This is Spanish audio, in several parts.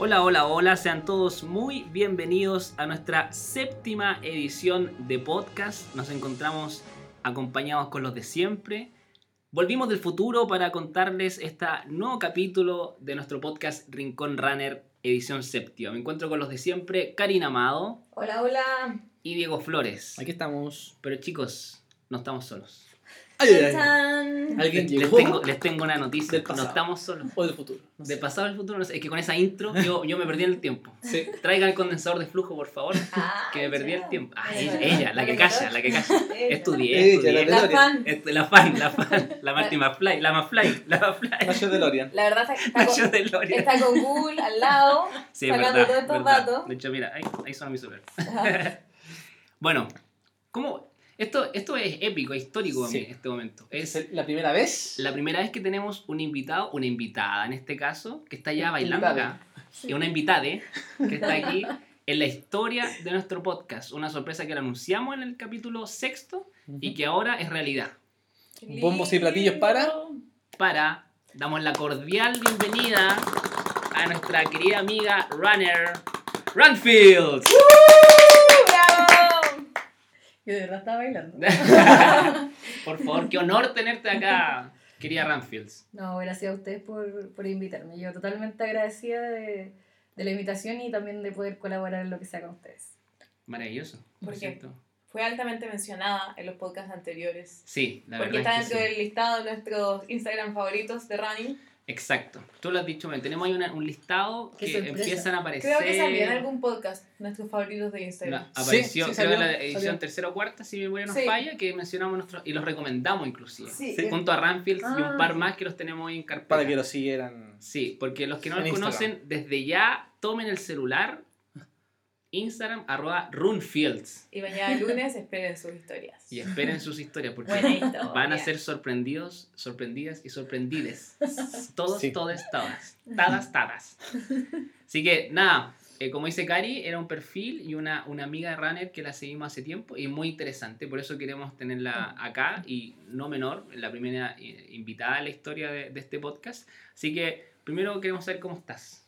Hola, hola, hola, sean todos muy bienvenidos a nuestra séptima edición de podcast. Nos encontramos acompañados con los de siempre. Volvimos del futuro para contarles este nuevo capítulo de nuestro podcast Rincón Runner, edición séptima. Me encuentro con los de siempre, Karina Amado Hola, hola. y Diego Flores. Aquí estamos. Pero chicos, no estamos solos. Ay, ay, ay. ¿Alguien Les tengo, les tengo una noticia. Del No estamos solos. O del futuro. No De sé. pasado al futuro, no sé. Es que con esa intro yo, yo me perdí en el tiempo. Sí. Traigan el condensador de flujo, por favor. Ah, Que me perdí el tiempo. Ah, Ella, ella, ella, la que calla, la que calla. Ella. Estudié, Ella, la estudié. La DeLorean. fan. Este, La fan, la fan. La Marty McFly, la McFly, la McFly. Nacho DeLorean. La verdad está, está con, DeLorean. está con Google al lado, Sí, sacando verdad, todos estos datos. De hecho, mira, ahí, ahí suena mi celular. Bueno, ¿cómo? Esto, esto es épico, es histórico Sí. en este momento. Es Es la primera vez. la primera vez que tenemos un invitado, una invitada en este caso, que está ya bailando Invitada. acá. Y una invitade que está aquí en la historia de nuestro podcast. Una sorpresa que la anunciamos en el capítulo sexto y que ahora es realidad. Bombos y platillos para. Para, damos la cordial bienvenida a nuestra querida amiga Runner, Runfield. ¡Bravo! Yo de verdad estaba bailando. Por favor, qué honor tenerte acá, querida Runfields. No, gracias a ustedes por, por invitarme. Yo totalmente agradecida de, de la invitación y también de poder colaborar en lo que sea con ustedes. Maravilloso. ¿Por qué? cierto. Fue altamente mencionada en los podcasts anteriores. Sí, la porque verdad está es que dentro sí. del listado de nuestros Instagram favoritos de running. Exacto. Tú lo has dicho bien. Tenemos ahí una- un listado Qué que sorpresa. empiezan a aparecer. Creo que salió en algún podcast nuestros favoritos de Instagram. No, apareció, Sí, sí, creo, en la salió, edición salió. tercera o cuarta, si mi memoria no Sí. falla, que mencionamos nuestros y los recomendamos inclusive. Sí. Junto a Ranfield y un Ah, par sí. más que los tenemos ahí en carpeta. Para que lo siguieran. Sí, porque los que no En los Instagram. conocen, desde ya tomen el celular, Instagram, arroba Runfields. Y mañana lunes esperen sus historias. Y esperen sus historias, porque Buena historia. van a ser sorprendidos, sorprendidas y sorprendides. Todos, Sí. todas, todas. Tadas, tadas. Así que, nada, eh, como dice Cari, era un perfil y una, una amiga de Runner que la seguimos hace tiempo y muy interesante. Por eso queremos tenerla acá y no menor, la primera eh, invitada a la historia de, de este podcast. Así que, primero queremos saber cómo estás.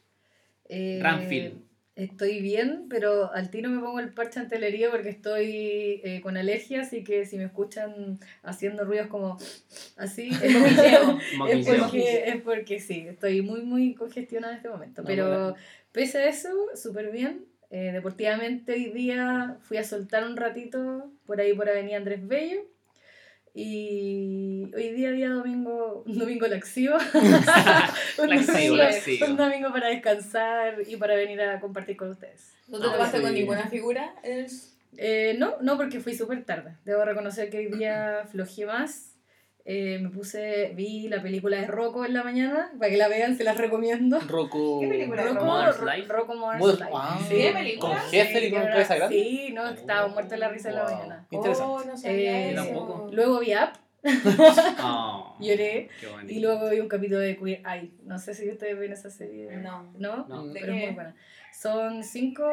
Eh, Ranfield. Estoy bien, pero al tiro me pongo el parche antelería porque estoy eh, con alergia, así que si me escuchan haciendo ruidos como así, es porque, es porque, es porque sí, estoy muy, muy congestionada en este momento. Pero pese a eso, súper bien. Eh, deportivamente hoy día fui a soltar un ratito por ahí por Avenida Andrés Bello. Y hoy día, día domingo, un domingo laxivo. un, Laxivo, domingo, laxivo. un domingo para descansar y para venir a compartir con ustedes. ¿No te tomaste sí. con ninguna figura? Es- Eh, no, no, porque fui súper tarde. Debo reconocer que hoy día flojé más. Eh, me puse, vi la película de Rocco en la mañana, para que la vean, se las recomiendo. Rocco. ¿Qué película? Rocco, Modern Ro- Life. Rocco Modern Modern- Life. ah, Sí. ¿Qué película? Con Heffel y con cabeza grande. Sí, no, estaba muerta de la risa en la Wow. mañana. Interesante. Oh, no sabía Eh, eso. tampoco. Luego vi Up, Oh, lloré, qué bonito. y luego vi un capítulo de Queer Eye. No sé si ustedes ven esa serie. No. ¿No? No. ¿De Pero es muy buena. Son cinco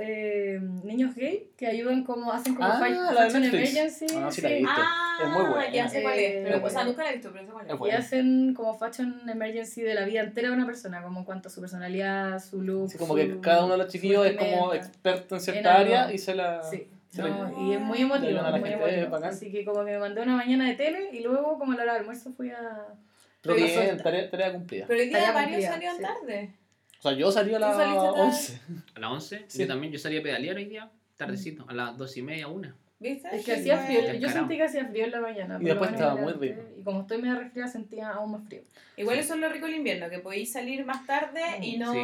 eh, niños gay que ayudan como, hacen como Ah, la fashion Netflix. emergency. Ah, sí la vi. sí. Viste, Ah, es muy buena. ya sé cuál es. Eh, Pero, o sea, bueno. nunca la he visto, pero sé cuál es. Y hacen como fashion emergency de la vida entera de una persona, como en cuanto a su personalidad, su look. Así como su- que cada uno de los chiquillos es como experto en En cierta algo. área y se la. Sí, no, y es muy emotivo. la muy emotivo. Así que como que me mandé una mañana de tele y luego como a la hora de almuerzo fui a... Pero bien, tarea, tarea cumplida. Pero hoy día varios salieron sí. tarde. O sea, yo salí a las saliste tarde. 11. A las 11, Sí. yo también, yo salí a pedalear hoy día, tardecito, a las 2 y media, una. ¿Viste? Es que Sí, hacía frío, yo sentí que hacía frío en la mañana. Y después estaba muy rico. Y como estoy medio resfriada sentía aún más frío. Igual eso es lo rico del invierno, que podéis salir más tarde y no, Sí.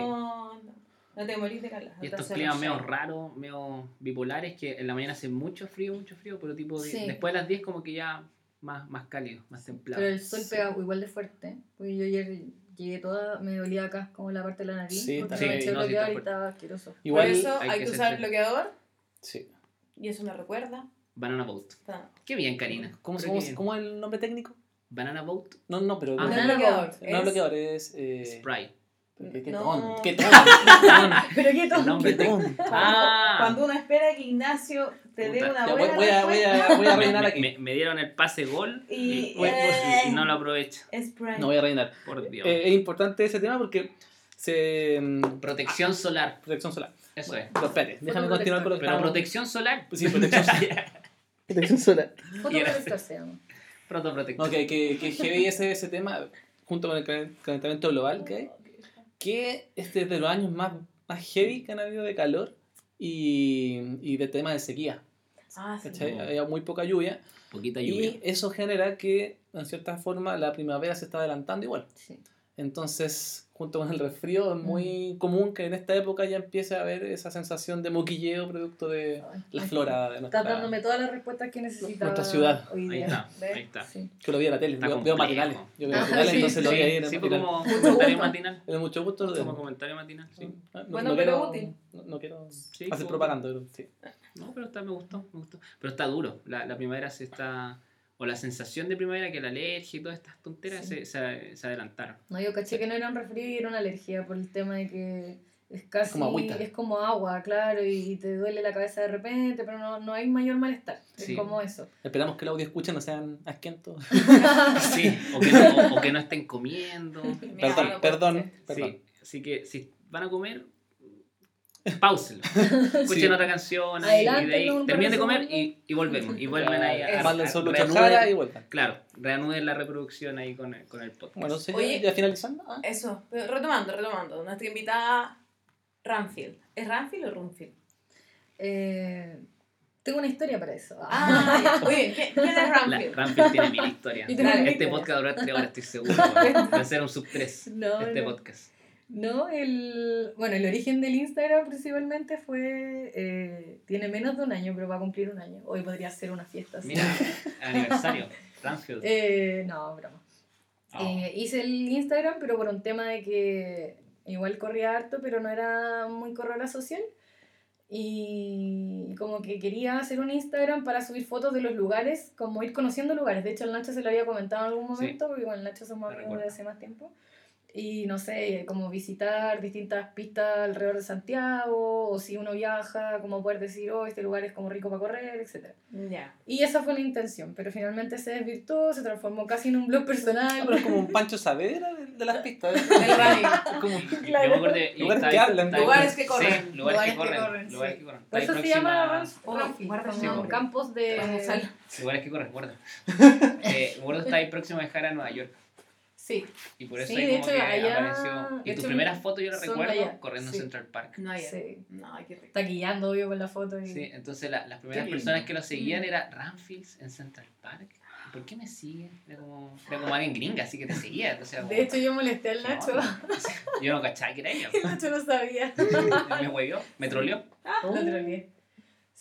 no, te morís de calor. Y estos climas medio raros, medio bipolares, que en la mañana hace mucho frío, mucho frío, pero tipo de- Sí. después de las 10 como que ya más, más cálido, más templado. Pero el sol pega igual de fuerte. Porque yo ayer llegué toda, me dolía acá como la parte de la nariz. Sí, porque sí, me eché no, sí, bloqueador está y estaba asqueroso. Por Igual. eso hay hay, que que usar flexible. bloqueador Sí. y eso me recuerda. Banana Boat. Ah, Qué bien, Karina. ¿Cómo, Pero cómo- bien. cómo es el nombre técnico? Banana Boat. No, no, pero. Ah. no, No bloqueador. boat. es bloqueador, es. Eh, Sprite. ¿Qué, qué No. ton? ¿Qué ton? ton? Pero qué El tonto. nombre ¿Qué ton? Ah. Cuando uno espera que Ignacio te dé una Ya, voy, buena voy a, voy, a, voy a Me, rellenar aquí. me- me dieron el pase gol y, Y- Voy- eh, y no lo aprovecho. Sprite. No voy a rellenar. Por Dios. Eh, es importante ese tema porque se. mm, protección solar. Protección solar. Eso es. Pero espérate, déjame continuar con lo que Pero estábamos- protección solar. Sí, protección solar. protección solar. Llama. Protoprotector. No, que, que, que heavy ese, ese tema, junto con el calen- calentamiento global que hay, que este es de los años más, más heavy que han habido de calor y, y de tema de sequía. Ah, sí. No. Había muy poca lluvia Poquita lluvia. y eso genera que, en cierta forma, la primavera se está adelantando igual. Sí. Entonces, junto con el resfrío, es muy común que en esta época ya empiece a haber esa sensación de moquilleo producto de Ay, la flora de Estás nuestra, dándome todas las respuestas que necesitaba. Nuestra ciudad. Hoy Ahí día. está. ¿Ves? Ahí está. Sí. que lo vi en la tele, Está veo, veo matinales. Yo veo Ah, matinales, sí, entonces lo vi ahí en el Sí, fue como comentario matinal. Me da mucho gusto. Como comentario matinal, sí. No, no Bueno, pero quiero, útil. No, no quiero Sí, hacer como- propaganda, pero sí. No, pero está, me gustó, me gustó. Pero está duro. La, la primavera se está. O la sensación de primavera que la alergia y todas estas tonteras Sí. se, se, se adelantaron. No, yo caché que no era un resfrío y era una alergia por el tema de que es casi. como agüita. es como agua, claro, y te duele la cabeza de repente, pero no, no hay mayor malestar. Sí. Es como eso. Esperamos que el audio escuche no sean asquientos. Sí, o que no, o, o que no estén comiendo. Perdón, perdón, perdón. Sí, así que si van a comer, páuselo. Escuchen Sí. otra canción ahí, y de ahí terminen de comer y, y volvemos. Y vuelven ahí a, reanuden- Jara y vuelvan. Claro, reanuden la reproducción ahí con el, con el podcast. Bueno, sí, Oye. ya finalizando. ah. Eso, pero retomando, retomando. Nuestra invitada Ranfield. ¿Es Ranfield o Runfield? Eh, tengo una historia para eso. Ah. Oye, ¿qué- ¿quién es La, Ranfield? Tiene mil historias. Este podcast durante tres horas, estoy seguro. Va a ser un sub 3. No, Este no. podcast. No, el, bueno, el origen del Instagram principalmente fue, eh, tiene menos de un año, pero va a cumplir un año. Hoy podría ser una fiesta. así. Mira, aniversario. Ramfield. Eh, no, broma. Oh. Eh, hice el Instagram, pero por un tema de que igual corría harto, pero no era muy corredora social. Y como que quería hacer un Instagram para subir fotos de los lugares, como ir conociendo lugares. De hecho, al Nacho se lo había comentado en algún Sí. momento, porque con el Nacho somos amigos recuerdo. de hace más tiempo. Y no sé, como visitar distintas pistas alrededor de Santiago, o si uno viaja, como poder decir, oh, este lugar es como rico para correr, etcétera Ya. Y esa fue la intención, pero finalmente se desvirtuó, se transformó casi en un blog personal. Pero es como un Pancho Saavedra de, de las pistas. ¿eh? Como- claro. Lugares que hablan. Lugares que sí, corren. lugares, que Lugares que corren. corren, lugares sí. que corren. Por eso se llama Oh, guarda campos de... Lugares que corren, guarda. Eh, me acuerdo está ahí próximo a dejar a Nueva York. Sí, Y por eso Sí, ahí de como hecho, que allá- apareció. de Y tus hecho, primeras fotos yo las son recuerdo allá, corriendo sí. en Central Park. No, ya. sí. No, qué rico. Taquillando, obvio, con la foto. Y... Sí, entonces la- las primeras personas que lo seguían era Ramfields en Central Park. ¿Por qué me siguen? Era como, era como alguien gringa, así que te seguía. Entonces, como, De hecho, yo molesté al ¿qué Nacho. Yo no cachaba que era ella. El Nacho no sabía. Me huevió, me troleó. Lo troleé.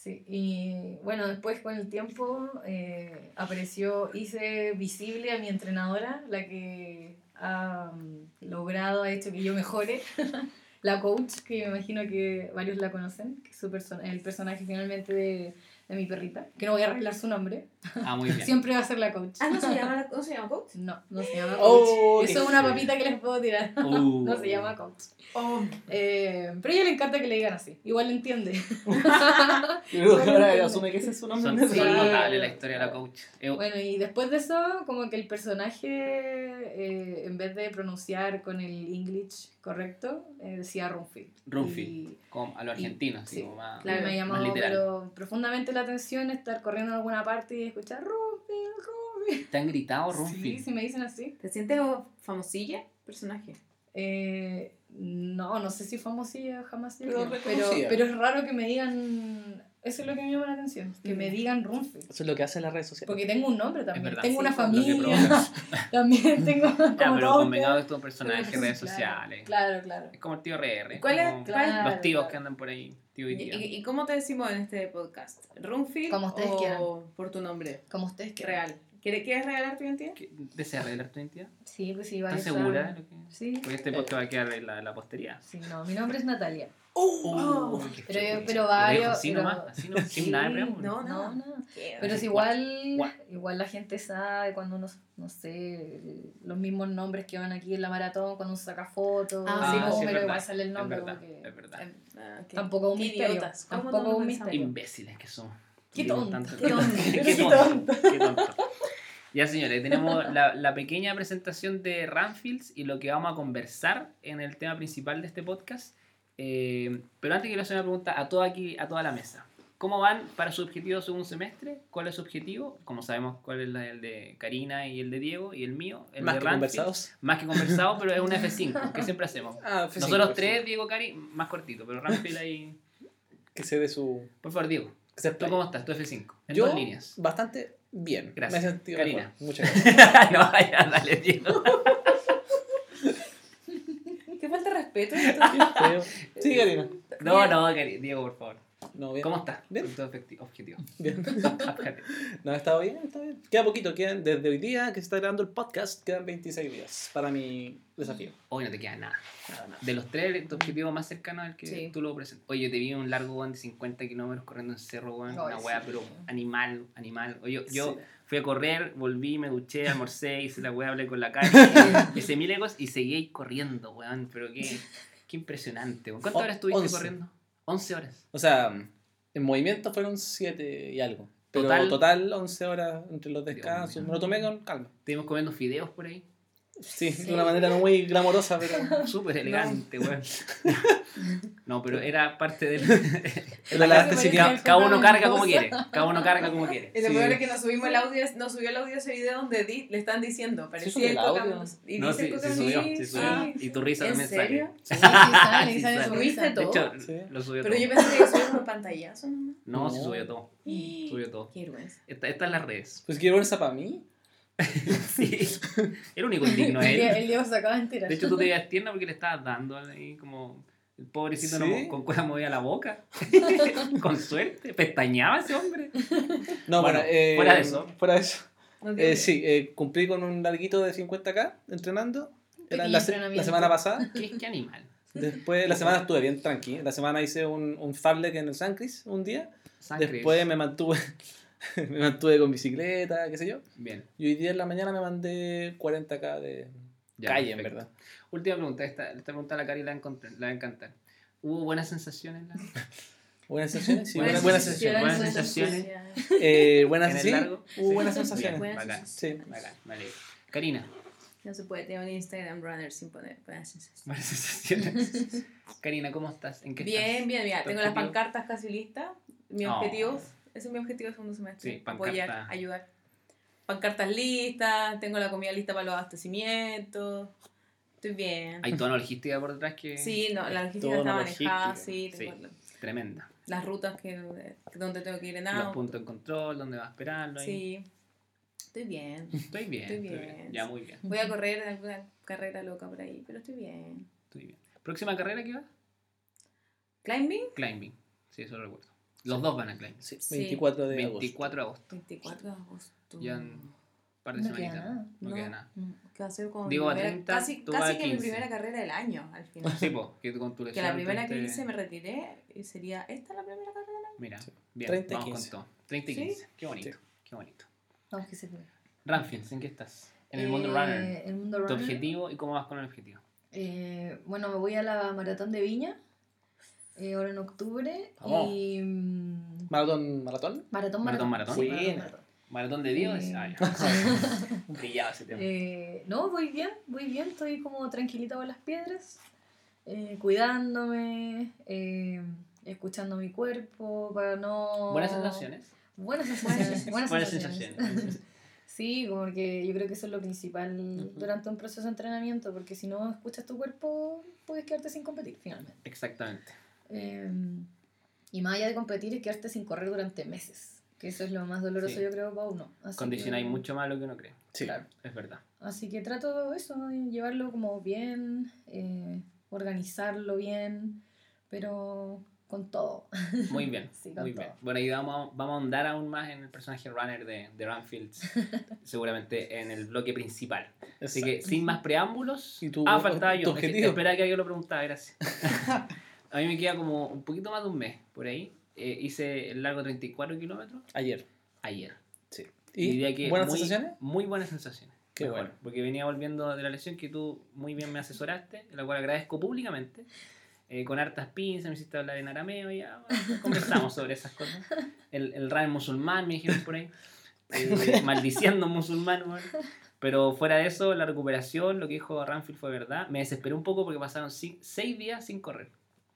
Sí, y bueno, después con el tiempo eh, apareció, hice visible a mi entrenadora, la que ha mm, logrado, ha hecho que yo mejore, la coach, que me imagino que varios la conocen, que es su el personaje finalmente de, de mi perrita, que no voy a arreglar su nombre, Ah, muy bien. siempre va a ser la coach. Ah, ¿no se llama, ¿no se llama coach? No, no se llama coach. Oh, Eso es una feo. papita que les puedo tirar. Uh. No se llama coach. Oh, Eh, pero a ella le encanta que le digan así. Igual lo entiende. Ahora asume que ese es su nombre. Son, Sí. notables la historia de la coach. Eh, Bueno, y después de eso, como que el personaje, eh, en vez de pronunciar con el English correcto, eh, decía Runfield. Runfield. Y, como a los argentinos, así sí, como más, me ha más llamado literal. pero profundamente la atención estar corriendo en alguna parte y escuchar Runfield, Runfield. ¿Te han gritado Sí, Runfield? si me dicen así. ¿Te sientes famosilla? Personaje. Eh, no, no sé si famosilla jamás Pero pero, pero es raro que me digan, eso es lo que me llama la atención, que me digan Runfield. Eso es lo que hacen las redes sociales. Porque tengo un nombre también, verdad, tengo sí, una familia, también tengo como Ya, pero todos convengado que tu personaje en redes claro, sociales. Claro, claro. Es como el tío RR. ¿Cuál es- Claro, Los tíos claro. que andan por ahí, tío y ¿Y, tía. y, y cómo te decimos en este podcast? ¿Runfield Como ustedes o quieran. por tu nombre Como ustedes quieran. real? ¿Quieres, ¿Quieres regalar tu identidad? ¿Qué- ¿Deseas revelar tu identidad? Sí, pues sí, ¿Estás varios segura? de lo que- Sí. Porque este podcast va a quedar en la, la posteridad. Sí, no, mi nombre es Natalia. Uh, qué Pero- pero varios- Así pero- nomás, así nomás, sin nada de. No, No, no. no. Pero es igual, igual la gente sabe cuando uno, no sé, los mismos nombres que van aquí en la maratón, cuando uno saca fotos, Ah, así sí, como pero igual sale el nombre. es verdad, porque- es verdad. Ah, qué- Tampoco un misterio, idiotas. ¿Cómo tampoco no un misterio. Imbéciles que son. Qué tonto, tanto- qué tonto. qué tonto. Qué tonto. Ya señores, tenemos la, la pequeña presentación de Ramfields y lo que vamos a conversar en el tema principal de este podcast. Eh, pero antes quiero hacer una pregunta a toda aquí, a toda la mesa. ¿Cómo van para su objetivo segundo semestre? ¿Cuál es su objetivo? Como sabemos cuál es el de Karina y el de Diego y el mío, el Más de que Ramfields. conversados. Más que conversado, pero es un F5, que siempre hacemos. Ah, F5, Nosotros F5. tres, Diego, Cari, más cortito, pero Ramfield ahí... Que se dé su. Por favor, Diego, ¿tú cómo estás? Tu F5, en Yo, dos líneas. bastante bien. Gracias. Me he sentido Karina. mejor. Muchas gracias. no, ya, dale, Diego. Respeto. sí, Karina. No, no, Cari- Diego, por favor. No, bien. ¿Cómo estás? Bien. Objetivo. Bien. No, estado bien, está bien. Queda poquito, quedan desde hoy día que se está grabando el podcast, quedan 26 días para mi desafío. Hoy no te queda nada. Nada, nada. De los tres, tu objetivo más cercano el que Sí. tú lo presentas. Oye, yo te vi un largo weón de 50 kilómetros corriendo en cerro, weón. Ay, Una weá, sí. pero animal, animal. Oye, yo, yo Sí. Fui a correr, volví, me duché, almorcé, hice la weá, hablé con la cara, hice mil ecos y seguí corriendo, weón. Pero qué, qué impresionante, weón. ¿Cuántas O- horas estuviste 11. corriendo? 11 horas. O sea, en movimiento fueron 7 y algo. Pero Total- total, 11 horas entre los descansos. Me lo tomé con calma. Estuvimos comiendo fideos por ahí. Sí, Sí. de una manera no muy glamorosa, pero Súper elegante, weón. No, pero era parte del. era la elasticidad. Cada uno carga como quiere. Cada uno carga como quiere. Y lo Sí. peor es que nos subimos el audio, nos subió el audio ese video donde di- le están diciendo, parecía el el audio? Y No, dice sí, sí subió, sí, sí subió. ah, Y tu risa ¿En también serio? Sí, sí sale, Sí sale sale. su ¿Subiste risa. De todo? hecho, Sí. lo subió Pero todo. yo pensé que subimos un pantallazo nomás. No, se No. subió todo. Subió todo. Qué vergüenza. Esta, esta es las redes. Pues quiero versa para mí. Sí. El único indigno él. el Diego se acaba de enterar. De hecho, tú te veías tierna porque le estabas dando ahí como. El pobrecito no, ¿Sí? con cueva movía la boca. con suerte. Pestañaba ese hombre. No, Bueno, bueno, eh, fuera de eso. Fuera de eso. No Eh, sí, eh, cumplí con un larguito de 50k entrenando. Era la, la semana pasada. ¿Qué, qué animal? Después, la semana estuve bien tranqui. La semana hice un, un farlek en el San Cris un día. Sangre. Después me mantuve, me mantuve con bicicleta, qué sé yo. Bien. Y hoy día en la mañana me mandé 40k de Ya, calle, en perfecto. verdad. Última pregunta. Esta, esta pregunta a la Cari la, encontré- la va a encantar. ¿Hubo buenas sensaciones? La... Buenas sensaciones, sí, Buenas buenas, sensaciones. sensaciones. Buenas sensaciones. Eh, buenas, ¿En el sí, largo? hubo Sí. buenas Bien, sensaciones. Buenas bacán. sensaciones. Sí. Bacán, alegro. Karina, No se puede tener un Instagram runner sin poner buenas sensaciones. buenas sensaciones. Karina, ¿cómo estás? ¿En qué Bien, estás? bien, mira, ¿Tu tengo las objetivo? pancartas casi listas. Mis Oh. objetivos, ese es mi objetivo de segundo semestre. Sí, apoyar, ayudar. Pancartas listas, tengo la comida lista para los abastecimientos. Estoy bien. Hay toda una logística por detrás que Sí, no, la logística está manejada, sí, Sí. la- tremenda. las rutas que donde tengo que ir en Los auto. puntos de control, dónde vas a esperarlo. ahí. Sí, estoy bien. Estoy bien, Estoy estoy bien. Ya, muy bien. Voy a correr alguna carrera loca por ahí, pero estoy bien. Estoy bien. ¿Próxima carrera que va? ¿Climbing? Climbing. Sí, eso lo recuerdo. Los dos van a climbing. Sí, Sí. 24 de 24 de agosto. 24 de agosto. Ya en un par de No queda semanitas. nada. No, queda nada. Mm, Que va a ser como mi Digo, a primera- 30, casi, casi que mi 15. primera carrera del año al final. Sí, po, que con tu que la primera que hice me retiré y sería esta la primera carrera del año. Mira, Sí. bien, 30 y vamos 15. con todo. 30 y Sí. 15. Qué bonito, Sí. qué bonito. Vamos que se puede. Ramfields, ¿en qué estás? En el Eh, mundo runner. El mundo ¿Tu runner. objetivo y cómo vas con el objetivo? Eh, bueno, me voy a la maratón de Viña, eh, ahora en octubre. Vamos. Y. mm, ¿Maratón? ¿Maratón? Maratón, Maratón, maratón. maratón. Sí, Buena. maratón. ¿Maratón de Dios? Eh. Ya. Brillaba ese tema. Eh, no, voy bien, voy bien, estoy como tranquilita con las piedras, eh, cuidándome, eh, escuchando mi cuerpo para no... Buenas sensaciones. Buenas sensaciones. Buenas, Buenas sensaciones. sensaciones. sí, como que yo creo que eso es lo principal durante un proceso de entrenamiento, porque si no escuchas tu cuerpo, puedes quedarte sin competir finalmente. Exactamente. Eh, y más allá de competir es quedarte sin correr durante meses, que eso es lo más doloroso Sí. yo creo para uno. Condicionáis que- mucho más lo que uno cree. Sí. Claro. Es verdad. Así que trato eso, de llevarlo como bien, eh, organizarlo bien, pero con todo. Muy bien, Sí, con muy bien. todo. Bueno, y vamos, a- vamos a ahondar aún más en el personaje runner de, de Runfields, seguramente en el bloque principal. Así que, sin más preámbulos, ¿Y tu- ah, faltaba yo. Espera que alguien lo preguntaba, gracias. a mí me queda como un poquito más de un mes por ahí. Eh, hice el largo 34 kilómetros Ayer. ayer. Sí. Y diría ¿Y que buenas muy, sensaciones? Muy buenas sensaciones. Qué Mejor, bueno. Porque venía volviendo de la lesión que tú muy bien me asesoraste, la cual agradezco públicamente. eh, con hartas pinzas, me hiciste hablar en arameo y ya bueno, conversamos sobre esas cosas. El, el ran musulmán, me dijeron por ahí. eh, maldiciendo musulmán, bueno. Pero fuera de eso, la recuperación, lo que dijo Ranfield fue verdad. Me desesperé un poco porque pasaron seis días sin correr.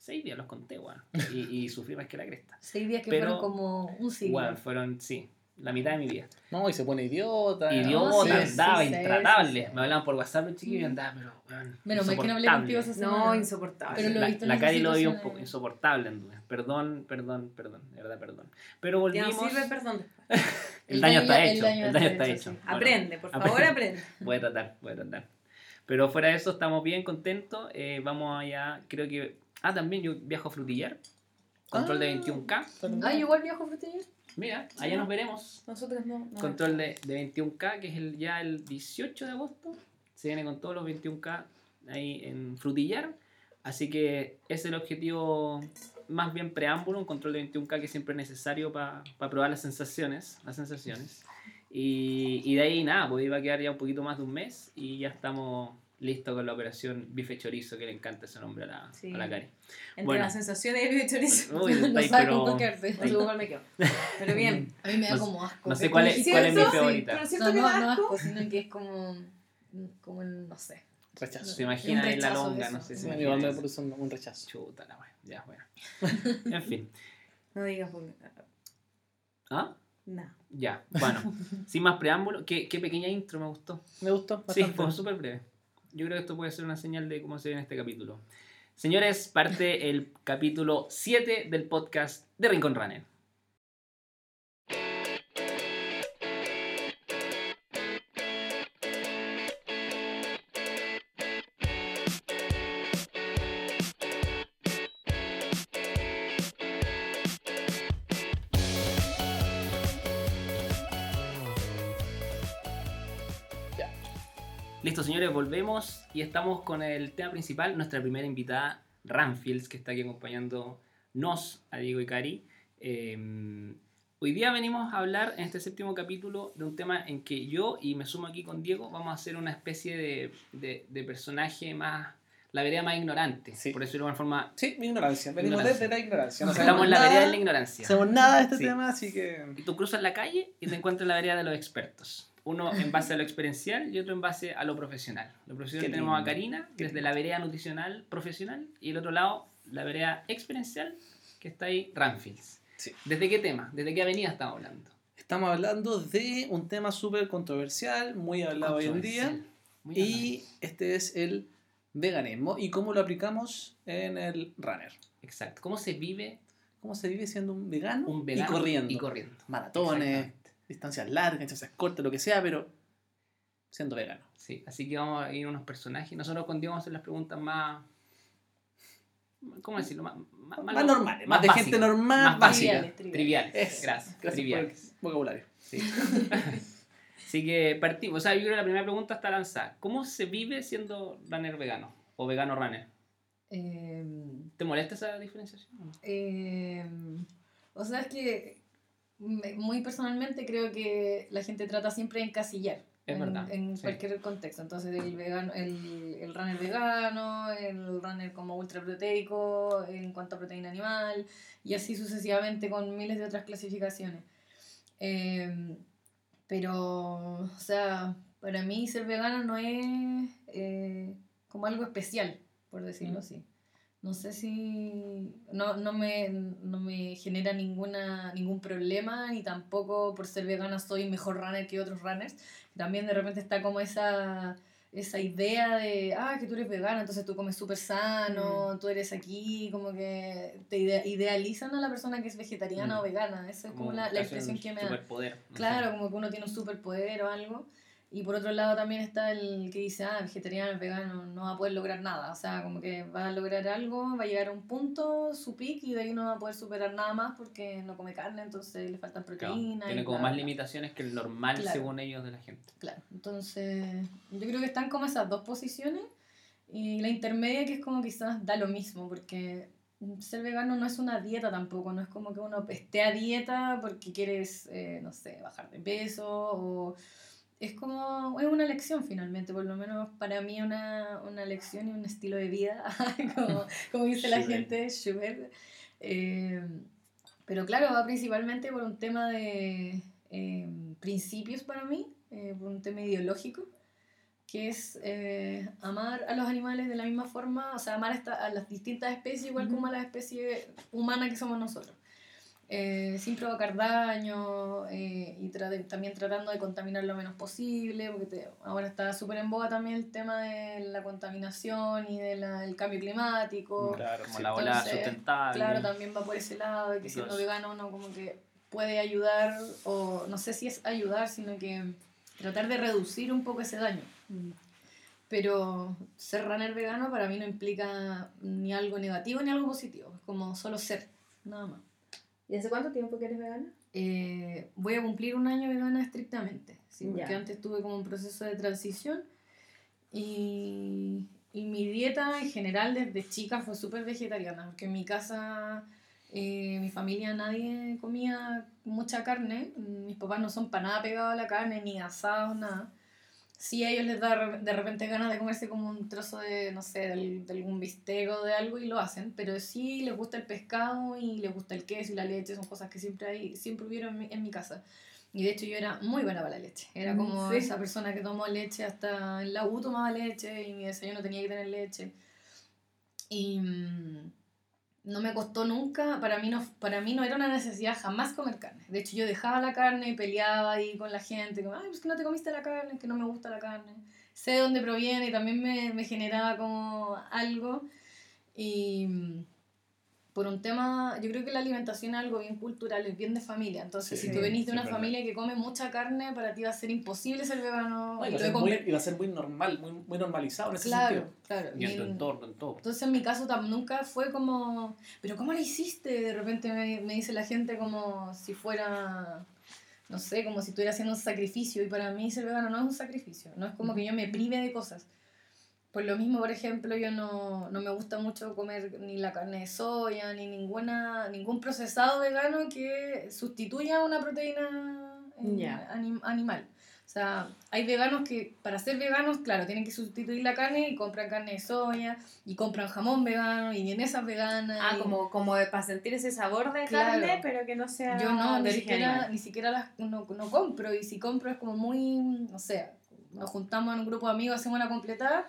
Seis días los conté, weón. Y, y sufrí más que la cresta. Seis días que Pero- fueron como un siglo. Weón, fueron, sí, la mitad de mi vida. No, y se pone idiota. Idiota, sí, andaba sí, intratable. sí, sí. Me hablaban por WhatsApp los chiquillos y andaba, pero weón, Menos mal que no hablé insoportable. contigo esa semana. No, insoportable. Pero lo he la, visto en la Cari lo vio un poco insoportable, anduve. Perdón, perdón, perdón, de verdad, perdón. Pero volvimos. no sirve perdón. el, El daño daño está el hecho. daño El daño está hecho, hecho. sí. Bueno, Aprende, por aprende. favor, aprende. Voy a tratar, voy a tratar. Pero fuera de eso, estamos bien contentos. Eh, vamos allá, creo que. Ah, también yo viajo a Frutillar. Control de Ah. 21K. Ah, igual viajo frutillas. Mira, allá nos veremos. Nosotros no. no. Control de, de 21K, que es el, ya el 18 de agosto. Se viene con todos los 21K ahí en Frutillar. Así que ese es el objetivo, más bien preámbulo, un control de 21K que siempre es necesario para probar las sensaciones. Las sensaciones. Y, y de ahí nada, pues iba a quedar ya un poquito más de un mes y ya estamos listos con la operación bife chorizo, que le encanta ese nombre a la, Sí. a la Cari. Entre Bueno. las sensaciones y el chorizo. Uy, no sabe pero- con cuál me quedo. Pero bien. A mí me da No como asco. no sé cuál es- cuál es mi favorita. Pero No, siento no, que da no asco. asco, sino que es como. Como. No sé. Rechazo. Se imagina Un ahí la rechazo de longa, no sé si Sí, me imagina un, un rechazo. Chuta la wea. Ya, bueno. En fin. No digas porque. ¿Ah? No. Ya, bueno. Sin más preámbulo, qué, qué pequeña intro me gustó. Me gustó Sí, fue súper breve. Yo creo que esto puede ser una señal de cómo se ve en este capítulo. Señores, parte el capítulo 7 del podcast de Rincón Runner. Señores, volvemos y estamos con el tema principal. Nuestra primera invitada, Ranfields, que está aquí acompañándonos a Diego y Cari. Eh, hoy día venimos a hablar en este séptimo capítulo de un tema en que yo, y me sumo aquí con Diego, vamos a hacer una especie de, de- de personaje más, la vereda más ignorante, Sí. por decirlo de una forma. Sí, mi ignorancia. Venimos Ignorancia. desde la ignorancia. No Estamos en la vereda de la ignorancia. No sabemos nada de este Sí. tema, así que. Y tú cruzas la calle y te encuentras en la vereda de los expertos. Uno en base a lo experiencial y otro en base a lo profesional. Lo profesional Qué tenemos a. Karina, Qué desde la vereda nutricional profesional, y el otro lado, la vereda experiencial, que está ahí, Ranfields. Sí. ¿Desde qué tema? ¿Desde qué avenida estamos hablando? Estamos hablando de un tema súper controversial, muy hablado hoy en día. Muy Y este es el veganismo y cómo lo aplicamos en el runner. Exacto. ¿Cómo se vive ¿Cómo se vive siendo un vegano, un vegano y corriendo? Y corriendo. Maratones. Distancias largas, distancias cortas, lo que sea, pero siendo vegano. Sí, así que vamos a ir a unos personajes. Nosotros con Diego vamos a hacer las preguntas más. ¿Cómo decirlo? Más, más, Más normales, más de básicas, gente normal, más básica. Triviales, Triviales. Es, Gracias. gracias Triviales. por el vocabulario. Sí. Así que partimos. O sea, yo creo que la primera pregunta está lanzada. ¿Cómo se vive siendo runner vegano? O vegano runner. Eh, ¿Te molesta esa diferenciación? eh, o sea, es que muy personalmente creo que la gente trata siempre de encasillar. Es en, verdad, En sí. cualquier contexto. Entonces, el, vegano, el, el runner vegano, el runner como ultra proteico en cuanto a proteína animal, y así sucesivamente con miles de otras clasificaciones. Eh, pero, o sea, para mí ser vegano no es eh, como algo especial, por decirlo Mm. así. No sé si no, no, me, no me genera ninguna, ningún problema, ni tampoco por ser vegana soy mejor runner que otros runners. También de repente está como esa, esa idea de, ah, que tú eres vegana, entonces tú comes súper sano, tú eres aquí, como que te ide- idealizan a la persona que es vegetariana Mm. o vegana. Esa es como, la, la impresión que me da. Superpoder. no sé. Claro, como que uno tiene un superpoder o algo. Y por otro lado también está el que dice, ah, vegetariano, vegano, no va a poder lograr nada. O sea, como que va a lograr algo, va a llegar a un punto, su pic, y de ahí no va a poder superar nada más porque no come carne, entonces le faltan Claro, proteínas. tiene y como bla, más bla. limitaciones que el normal Claro. según ellos de la gente. Claro, entonces yo creo que están como esas dos posiciones y la intermedia que es como quizás da lo mismo porque ser vegano no es una dieta tampoco, no es como que uno esté a dieta porque quieres, eh, no sé, bajar de peso o es como, es una elección finalmente, por lo menos para mí una, una elección y un estilo de vida, como, como dice la gente, sugar. Eh, pero claro, va principalmente por un tema de eh, principios para mí, eh, por un tema ideológico, que es eh, amar a los animales de la misma forma, o sea, amar a, esta- a las distintas especies igual como a la especie humana que somos nosotros. Eh, sin provocar daño eh, y tra- también tratando de contaminar lo menos posible, porque te- ahora está súper en boga también el tema de la contaminación y del cambio climático. Claro, Como sí. la ola sustentable. Claro, también va por ese lado, de que siendo vegano uno como que puede ayudar, o no sé si es ayudar, sino que tratar de reducir un poco ese daño. Pero ser runner vegano para mí no implica ni algo negativo ni algo positivo, es como solo ser, nada más. ¿Y hace cuánto tiempo que eres vegana? Eh, voy a cumplir un año vegana estrictamente, ¿sí? porque Ya. antes tuve como un proceso de transición y, y mi dieta en general desde chica fue súper vegetariana, porque en mi casa, eh, mi familia, nadie comía mucha carne, mis papás no son para nada pegados a la carne, ni asados, nada. Sí, a ellos les da de repente ganas de comerse como un trozo de, no sé, del- de algún bistec o de algo y lo hacen, pero sí les gusta el pescado y les gusta el queso y la leche, son cosas que siempre hay, siempre hubieron en mi, en mi casa. Y de hecho yo era muy buena para la leche, era como Sí. esa persona que tomó leche hasta en la U tomaba leche y mi desayuno tenía que tener leche. Y mm, no me costó nunca, para mí, no, para mí no era una necesidad jamás comer carne. De hecho, yo dejaba la carne y peleaba ahí con la gente, como, ay, pues que no te comiste la carne, que no me gusta la carne. Sé de dónde proviene y también me, me generaba como algo. Y por un tema, yo creo que la alimentación es algo bien cultural, es bien de familia. Entonces, Sí, si tú venís de una verdad. familia que come mucha carne, para ti va a ser imposible ser vegano. No, y iba, a te ser voy a muy, comer- iba a ser muy normal, muy, muy normalizado en ese Claro, sentido. claro. Y en tu Y- entorno, en todo. entonces en mi caso nunca fue como, pero ¿cómo lo hiciste? De repente me, me dice la gente como si fuera, no sé, como si estuviera haciendo un sacrificio. Y para mí ser vegano no es un sacrificio, no es como que yo me prive de cosas. Por lo mismo, por ejemplo, yo no, no me gusta mucho comer ni la carne de soya, ni ninguna, ningún procesado vegano que sustituya una proteína Ya. anim- animal. O sea, hay veganos que para ser veganos, claro, tienen que sustituir la carne y compran carne de soya y compran jamón vegano y vienesas veganas. Ah, y- como, como para sentir ese sabor de Claro. carne, pero que no sea Yo no, ni siquiera, ni siquiera las no, no compro y si compro es como muy, no sé, nos juntamos en un grupo de amigos, hacemos una completada,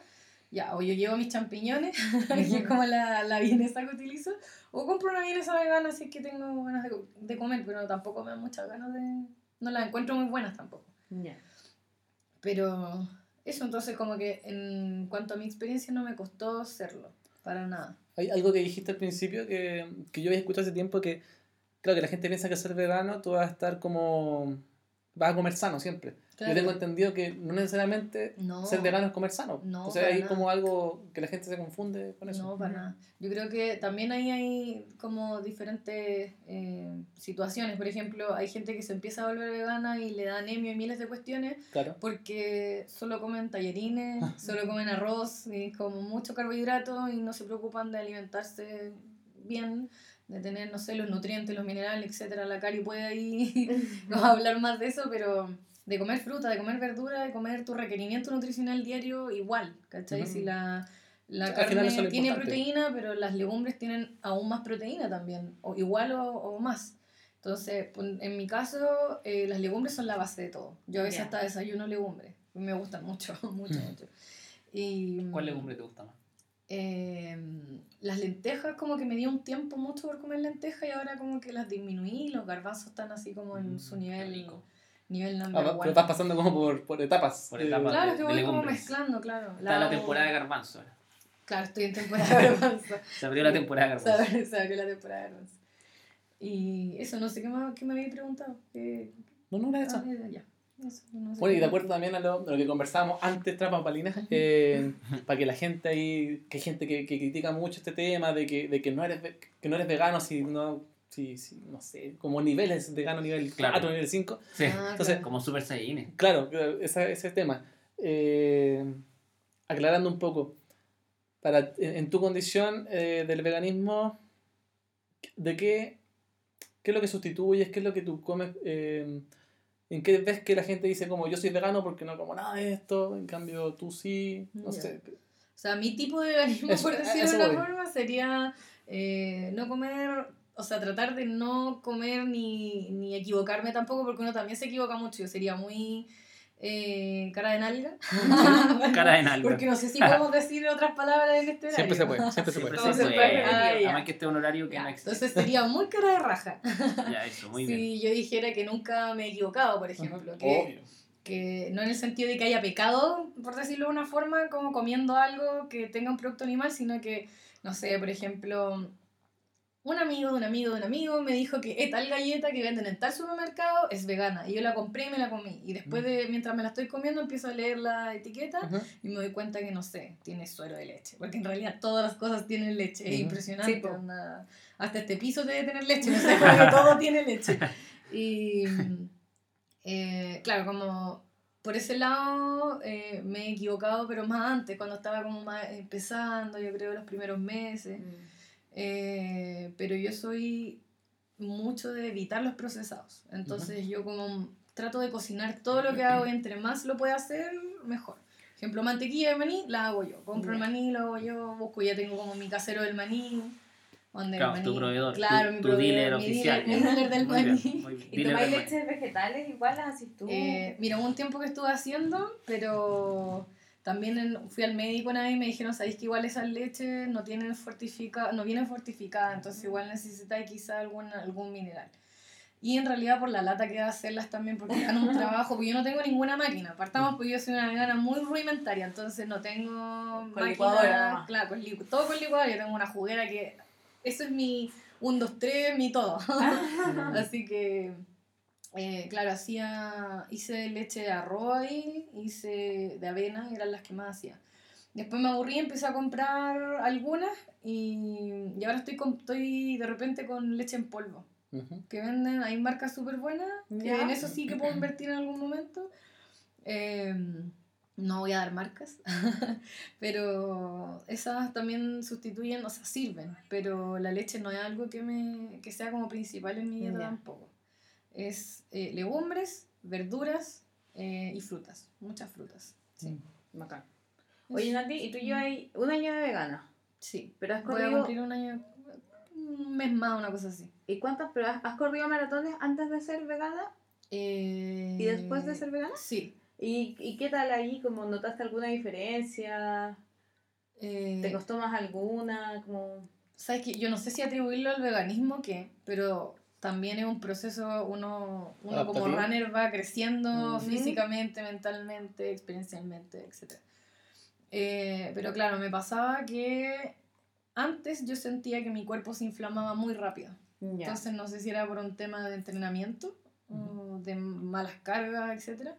ya, o yo llevo mis champiñones, que es como la, la vienesa que utilizo, o compro una vienesa vegana si es que tengo ganas de, de comer, pero tampoco me dan muchas ganas de... No las encuentro muy buenas tampoco. Ya. Pero eso entonces como que en cuanto a mi experiencia no me costó serlo, para nada. Hay algo que dijiste al principio que, que yo había escuchado hace tiempo que, claro, que la gente piensa que ser vegano tú vas a estar como... vas a comer sano siempre. Claro. Yo tengo entendido que no necesariamente No. ser vegano es comer sano. No, o sea, hay nada. como algo que la gente se confunde con eso. No, para nada. Yo creo que también ahí hay como diferentes eh, situaciones. Por ejemplo, hay gente que se empieza a volver vegana y le da anemia y miles de cuestiones Claro. porque solo comen tallarines, solo comen arroz y como mucho carbohidrato y no se preocupan de alimentarse bien, de tener, no sé, los nutrientes, los minerales, etcétera. La Cari puede ahí no hablar más de eso, pero de comer fruta, de comer verdura, de comer tu requerimiento nutricional diario igual, ¿cachai? Ujú. Si la, la al carne tiene importante. proteína, pero las legumbres tienen aún más proteína también, o igual o, o más. Entonces, en mi caso, eh, las legumbres son la base de todo. Yo a veces Ya. hasta desayuno legumbres. Me gustan mucho, mucho, Mm. mucho. Y, ¿Cuál legumbre te gusta más? eh, las lentejas como que me dio un tiempo mucho por comer lentejas y ahora como que las disminuí, los garbanzos están así como en Mm, su nivel, rico. Nivel Ah, number va- one. pero vas pasando como por, por etapas. Por Eh, etapas. Claro, de- es que voy como mezclando, claro. Está la hago- temporada de garbanzo ahora. Claro, estoy en temporada de garbanzo. Se abrió la temporada de se, garbanzo. abrió, se abrió la temporada de garbanzo. Y eso, no sé qué, más, qué me habéis preguntado. ¿Qué, No, no, era eso. ah, ya. Eso, no sé Bueno, y de acuerdo también a lo, a lo que conversábamos antes, tras bambalinas, eh, para que la gente ahí, que hay gente que, que critica mucho este tema de que, de que, no, eres, que no eres vegano si no, si, si, no sé, como niveles vegano nivel Claro. 4, nivel 5. Sí. Ah, Entonces, claro. Como Super Saiyajin. Claro, claro, esa- ese tema. Eh, aclarando un poco, para, en, en tu condición eh, del veganismo, ¿de qué, qué es lo que sustituyes? ¿Qué es lo que tú comes? eh, ¿En qué ves que la gente dice como yo soy vegano porque no como nada de esto? En cambio tú sí, no sé. O sea, mi tipo de veganismo, Eso- por decirlo de una forma, sería eh, no comer, o sea, tratar de no comer ni, ni equivocarme tampoco, porque uno también se equivoca mucho. Yo sería muy eh, cara de nalga. Cara de nalga. Porque no sé si podemos decir otras palabras en este horario. Siempre se puede, siempre se puede. Ah. Además que este es un horario que Ya, no existe. Entonces sería muy cara de raja. Ya, eso, muy si bien. yo dijera que nunca me he equivocado, por ejemplo. Que, obvio. que no en el sentido de que haya pecado, por decirlo de una forma, como comiendo algo que tenga un producto animal, sino que, no sé, por ejemplo, un amigo de un amigo de un amigo me dijo que eh, tal galleta que venden en tal supermercado es vegana. Y yo la compré y me la comí. Y después de, mientras me la estoy comiendo, empiezo a leer la etiqueta y me doy cuenta que, no sé, tiene suero de leche. Porque en realidad todas las cosas tienen leche. Es Ujú. impresionante. Sí. Hasta este piso debe tener leche. No sé, porque todo tiene leche. Y eh, claro, como por ese lado eh, me he equivocado, pero más antes, cuando estaba como más empezando, yo creo, los primeros meses. Eh, pero yo soy mucho de evitar los procesados. Entonces yo como trato de cocinar todo lo que hago y entre más lo pueda hacer, mejor. Por ejemplo, mantequilla de maní la hago yo. Compro el maní, lo hago yo. Busco, ya tengo como mi casero del maní. donde el Claro, tu maní- proveedor, Claro, tu- mi tu proveedor, dealer mi oficial. dealer- mi dealer del Muy bien, maní. muy bien. ¿Y tomáis leches vegetales igual las haces tú? Eh, mira, hubo un tiempo que estuve haciendo, pero también en- fui al médico una vez y me dijeron, sabéis que igual esas leches no tienen fortifica, no vienen fortificadas, entonces igual necesitáis quizá algún, algún mineral. Y en realidad por la lata que da hacerlas también, porque dan un trabajo, porque yo no tengo ninguna máquina. Partamos porque yo soy una vegana muy rudimentaria, entonces no tengo Con nomás. Claro, con todo con licuadora. Yo tengo una juguera que... Eso es mi 1, 2, 3, mi todo. Así que, eh, claro, hacía, hice leche de arroz hice de avena, eran las que más hacía. Después me aburrí, empecé a comprar algunas y, y ahora estoy, con, estoy de repente con leche en polvo, que venden, hay marcas súper buenas, que en eso sí que puedo invertir en algún momento. Eh, no voy a dar marcas, pero esas también sustituyen, o sea, sirven, pero la leche no es algo que, me, que sea como principal en mi dieta tampoco. Es eh, legumbres, verduras eh, y frutas, muchas frutas. Sí. Bacán. Oye, Nati, ¿y tú llevas un año de vegana? Sí, ¿Pero has voy a corrido... cumplir un año, un mes más, una cosa así. ¿Y cuántas? ¿Pero has, has corrido maratones antes de ser vegana? Eh, ¿Y después de ser vegana? Sí. ¿Y, y qué tal ahí? ¿Como notaste alguna diferencia? eh, ¿Te costó más alguna? Como... ¿Sabes qué? Yo no sé si atribuirlo al veganismo o qué, pero también es un proceso, uno, uno como runner va creciendo físicamente, mentalmente, experiencialmente, etc. Eh, pero claro, me pasaba que antes yo sentía que mi cuerpo se inflamaba muy rápido. Ya. Entonces no sé si era por un tema de entrenamiento, o de malas cargas, etc.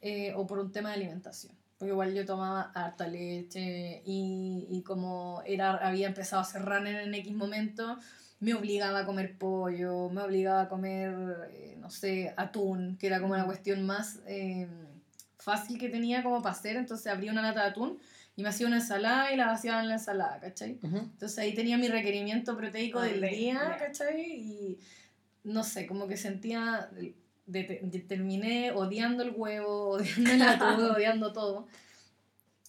eh, o por un tema de alimentación. Porque igual yo tomaba harta leche y, y como era, había empezado a hacer runner en X momento, me obligaba a comer pollo, me obligaba a comer, eh, no sé, atún, que era como la cuestión más eh, fácil que tenía como para hacer. Entonces abría una lata de atún y me hacía una ensalada y la vaciaba en la ensalada, ¿cachai? Entonces ahí tenía mi requerimiento proteico del día. ¿cachai? Y no sé, como que sentía, de- terminé odiando el huevo, odiando el atún, odiando todo.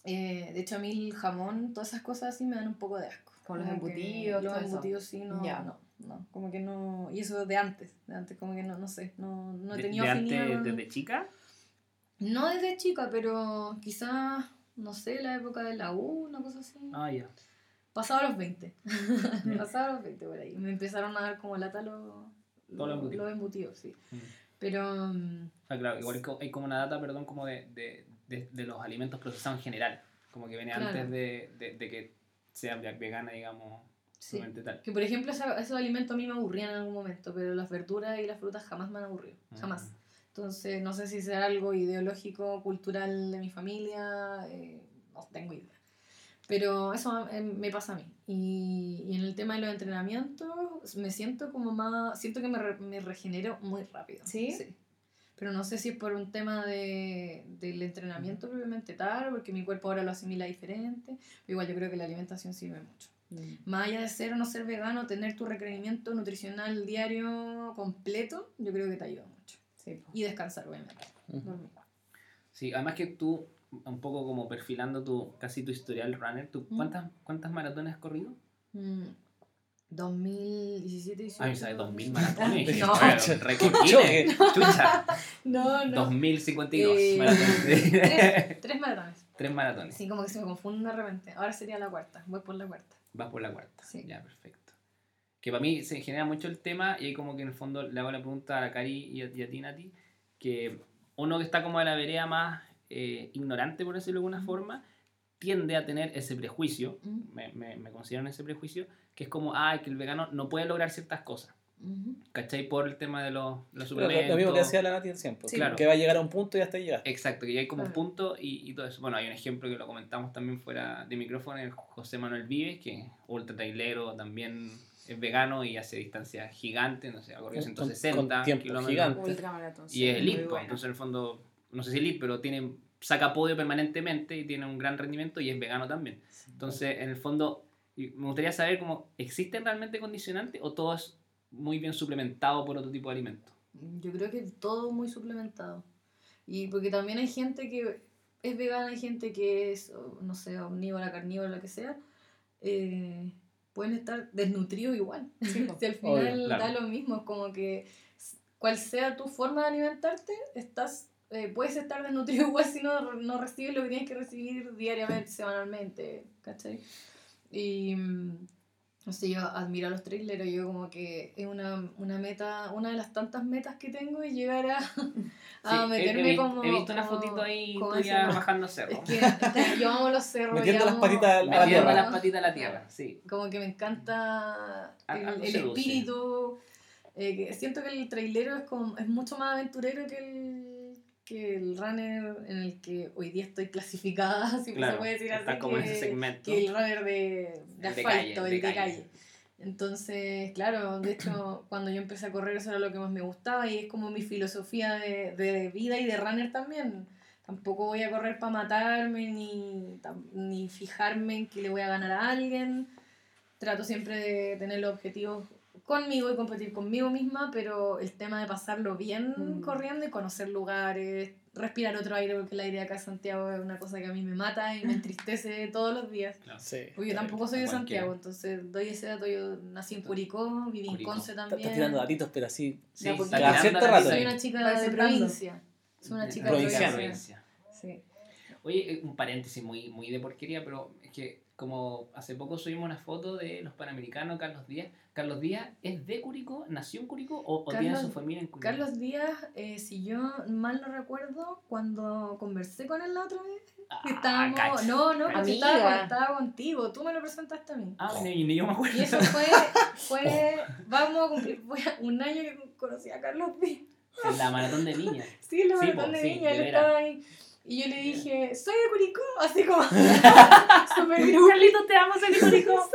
Eh, de hecho a mí el jamón, todas esas cosas así me dan un poco de asco. Como los embutidos, Los todo eso. embutidos sí, no, Ya. no, no, como que no, y eso de antes, de antes como que no, no sé, no, no he De- tenido de afinidad. antes, con- desde chica. No desde chica, pero quizás, no sé, la época de la U, una cosa así. Ah, ya. Pasado los 20. Pasado los 20 por ahí. Me empezaron a dar como lata los, lo los, embutido. los embutidos, sí. Mm. Pero Ah, claro, igual hay co- hay como una data, perdón, como de, de, de, de los alimentos procesados en general. Como que viene Claro. antes de, de, de que sea ve- vegana, digamos, sí. tal. Que por ejemplo esa- esos alimentos a mí me aburrían en algún momento, pero las verduras y las frutas jamás me han aburrido. Jamás. Mm. Entonces, no sé si será algo ideológico, cultural de mi familia, eh, no tengo idea. Pero eso eh, me pasa a mí. Y, y en el tema de los entrenamientos, me siento como más. Siento que me, re- me regenero muy rápido. ¿Sí? Pero no sé si es por un tema de, del entrenamiento propiamente tal, porque mi cuerpo ahora lo asimila diferente. Pero igual yo creo que la alimentación sirve mucho. Más allá de ser o no ser vegano, tener tu requerimiento nutricional diario completo, yo creo que te ayuda mucho. Sí. Y descansar, obviamente. Ujú. Dormir. Sí, además que tú, un poco como perfilando tu, casi tu historial runner, ¿tú, Mm. ¿cuántas, ¿cuántas maratones has corrido? Mm, 2017, 18. Ay, ¿sabes? 2000 maratones. No. Choque. Guinness. Chucha. No, no. 2052 Eh, maratones. Tres, tres maratones. Tres maratones. Sí, como que se me confunde de repente. Ahora sería la cuarta. Voy por la cuarta. Vas por la cuarta. Sí. Ya, perfecto. Que para mí se genera mucho el tema y ahí como que en el fondo le hago la pregunta a Cari y a, y a ti, Nati, que uno que está como a la vereda más eh, ignorante, por decirlo de alguna forma, tiende a tener ese prejuicio, Mm, me, me, me considero en ese prejuicio, que es como, ah, que el vegano no puede lograr ciertas cosas. ¿cachai? Por el tema de los, los suplementos. lo mismo que decía la Nati siempre. Sí, claro. Que va a llegar a un punto y hasta llegar. Exacto, que ya hay como un Claro. punto y, y todo eso. Bueno, hay un ejemplo que lo comentamos también fuera de micrófono, el José Manuel Vives, que es ultra trailero, también es vegano y hace distancias gigantes, no sé, ha corrido Con- con- 160 con tiempo kilómetros. gigante. Y es elite, po, bueno. entonces en el fondo, no sé si elite, pero tiene, saca podio permanentemente y tiene un gran rendimiento y es vegano también. Entonces, en el fondo, me gustaría saber cómo, ¿existen realmente condicionantes o todo es muy bien suplementado por otro tipo de alimentos? Yo creo que todo muy suplementado. Y porque también hay gente que es vegana, hay gente que es, no sé, omnívora, carnívora, lo que sea. eh, pueden estar desnutridos igual. Sí, po. Si al Obvio, final claro. da lo mismo, es como que cual sea tu forma de alimentarte, estás, eh, puedes estar desnutrido igual si no, no recibes lo que tienes que recibir diariamente, semanalmente, ¿cachai? Y mm, no sé, yo admiro a los traileros, yo como que es una, una meta, una de las tantas metas que tengo es llegar a, a Sí, he- he, meterme vi- como... he visto una como- fotito ahí tuya bajando cerro. Es que yo amo los cerros. Metiendo las patitas a la tierra. las patitas a la tierra, sí. como que me encanta A- el, el espíritu. eh, que siento que el trailero es, como, es mucho más aventurero que el, que el runner en el que hoy día estoy clasificada, si se Claro, puede decir así, como en que, ese segmento. que el runner de, de El de asfalto, calle, el de de calle. calle. Entonces, claro, de hecho, cuando yo empecé a correr eso era lo que más me gustaba y es como mi filosofía de, de vida y de runner también. Tampoco voy a correr para matarme ni, ni fijarme en que le voy a ganar a alguien. Trato siempre de tener los objetivos conmigo y competir conmigo misma, pero el tema de pasarlo bien Mm. corriendo y conocer lugares, respirar otro aire, porque el aire acá en Santiago es una cosa que a mí me mata y me entristece todos los días. Claro. Sí. Porque yo tampoco soy a de. Santiago, entonces doy ese dato. Yo nací en Curicó, viví en. Conce también. Estás tirando datitos, pero así. Sí, cierto rato. lista Soy una chica de provincia. Soy una chica de Provinciana. provincia. Sí. Oye, eh, un paréntesis muy, muy de porquería, pero es que como hace poco subimos una foto de los panamericanos, Carlos Díaz. ¿Carlos Díaz es de Curicó? ¿Nació en Curicó o, o tiene Carlos- su familia en Curicó? Carlos Díaz, eh, si yo mal no recuerdo, cuando conversé con él la otra vez, Ah, estábamos. cacha. No, no, porque estaba, estaba contigo. Tú me lo presentaste a mí. Ah, ni, ni yo me acuerdo. Y eso fue, fue vamos a cumplir, fue un año que conocí a Carlos Díaz. En la maratón de niñas. Sí, la Sí, maratón po, de sí, niña, él estaba ahí. Y yo le dije, soy de Curicó, así como súper Carlitos, te amo, soy de Curicó.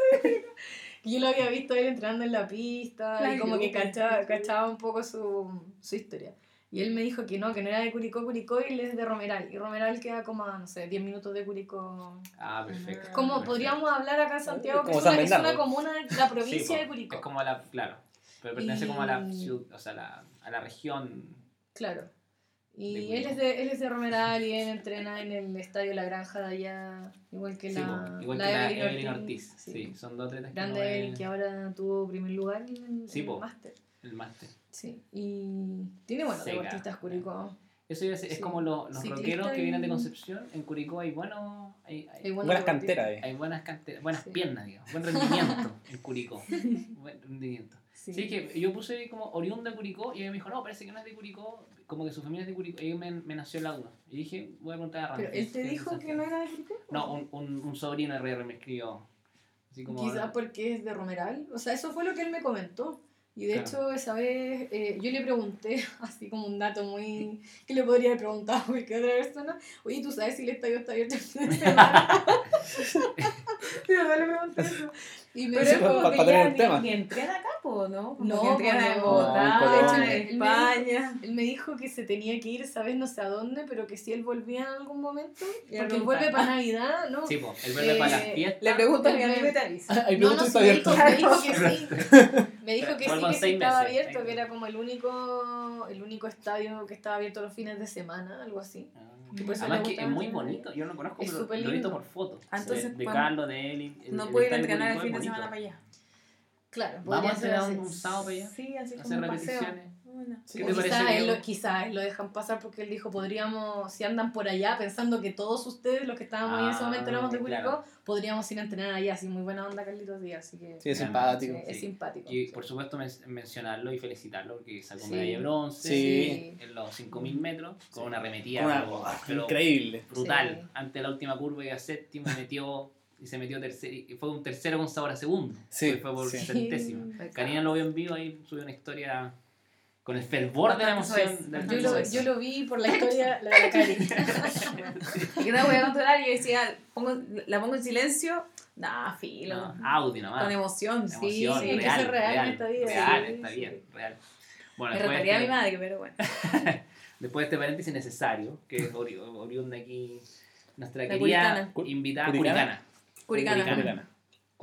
Y yo lo había visto él entrenando en la pista Claro, y como que cachaba, sí. cachaba un poco su, su historia. Y él me dijo que no, que no era de Curicó, Curicó y él es de Romeral. Y Romeral queda como, no sé, 10 minutos de Curicó. Ah, perfecto. Como perfecto. podríamos hablar acá en Santiago, que Como es una, es una comuna de la Sí, provincia po, de Curicó. Es como a la, claro, pero pertenece como a la Y- ciudad, o sea, la, a la región. Claro. Y él es, de, él es de Romeral y él entrena en el estadio La Granja de allá, igual que Sí, la, igual la que la Evelyn Evelyn Ortiz. Sí. Sí, son dos atletas que Grande no Evelyn, es que ahora tuvo primer lugar en, Sí, en el máster. el máster. Sí, y tiene buenos Sega. deportistas Curicó. Eso iba a decir, es como lo- los Ciclista rockeros que vienen de Concepción. En Curicó hay buenos, hay, hay- Hay Buenas canteras, eh. hay buenas canteras, buenas Sí. piernas, digamos, buen rendimiento en Curicó. Buen rendimiento. Sí. Sí, que yo puse como oriunda de Curicó y ella me dijo, no, parece que no es de Curicó, como que su familia es de Curicó. Y me, me nació la duda. Y dije, voy a preguntar a Ramón. Pero él te dijo que no era de Curicó. No, un, un, un sobrino RR me escribió. Así como, Quizás porque es de Romeral. O sea, eso fue lo que él me comentó. Y de Claro. hecho, esa vez eh, yo le pregunté, así como un dato muy. que le podría haber preguntado a cualquier otra persona: Oye, ¿tú sabes si el estadio está abierto el fin de semana? De verdad le eso. Y me dijo: como pa- que pa tener ya el tema. ni, ni entrena acá, po, ¿no? Como No, que entrena po, en no. Bogotá, No, en. España. Él me dijo que se tenía que ir, ¿sabes? No sé a dónde, pero que si él volvía en algún momento, Y porque él vuelve para Navidad, ¿no? Sí, po, el verde para las Eh, fiestas. Le pregunto a mi Él me- amigo y te avisa. No, preguntas no, está sí, me dijo, abierto. me dijo que sí. Me dijo que sí, que sí estaba meses. abierto, que era como el único, el único estadio que estaba abierto los fines de semana, algo así. Ah. Además que gusta es muy bonito, yo no lo conozco, Es pero lo he visto por fotos. Ah, entonces, de, de. Carlos, de Eli. el- No puedo ir a entrenar el fin de semana para allá. Claro, Vamos a entrenar un, un sábado para allá. Sí, así Hacer como un paseo. Repeticiones. Bueno. ¿Qué te parece, quizás él, lo, quizás él lo dejan pasar porque él dijo, podríamos, si andan por allá pensando que todos ustedes, los que estábamos ahí en ese momento éramos de Ah, Curicó, claro. podríamos ir a entrenar allá, así muy buena onda Carlitos Díaz, así que Sí, es simpático. sí, es sí. simpático. Y por supuesto men- mencionarlo y felicitarlo porque sacó Sí. medalla de bronce Sí. en los 5000 metros con una arremetida Una- pero- pero increíble. brutal. Sí. Ante la última curva y a séptimo metió y se metió tercero y fue un tercero con sabor a segundo. Sí, Fue- fue por sí. centésima. Sí. Karina lo vio en vivo ahí subió una historia con el fervor de la emoción. del Yo lo, yo lo vi por la historia, la de la Cari. Y que no voy a controlar y yo decía, pongo, la pongo en silencio. Nah, filo. No, audio nomás. Con emoción. Sí, emoción, sí, hay que real, ser real real, esta vida, Real, sí, está sí. bien, real. Bueno, Me después, retaría a mi madre, pero bueno. después de este paréntesis necesario, que es ori- oriunda aquí nuestra La querida curicana. invitada ¿Curicana? curicana. Curicana. Curicana.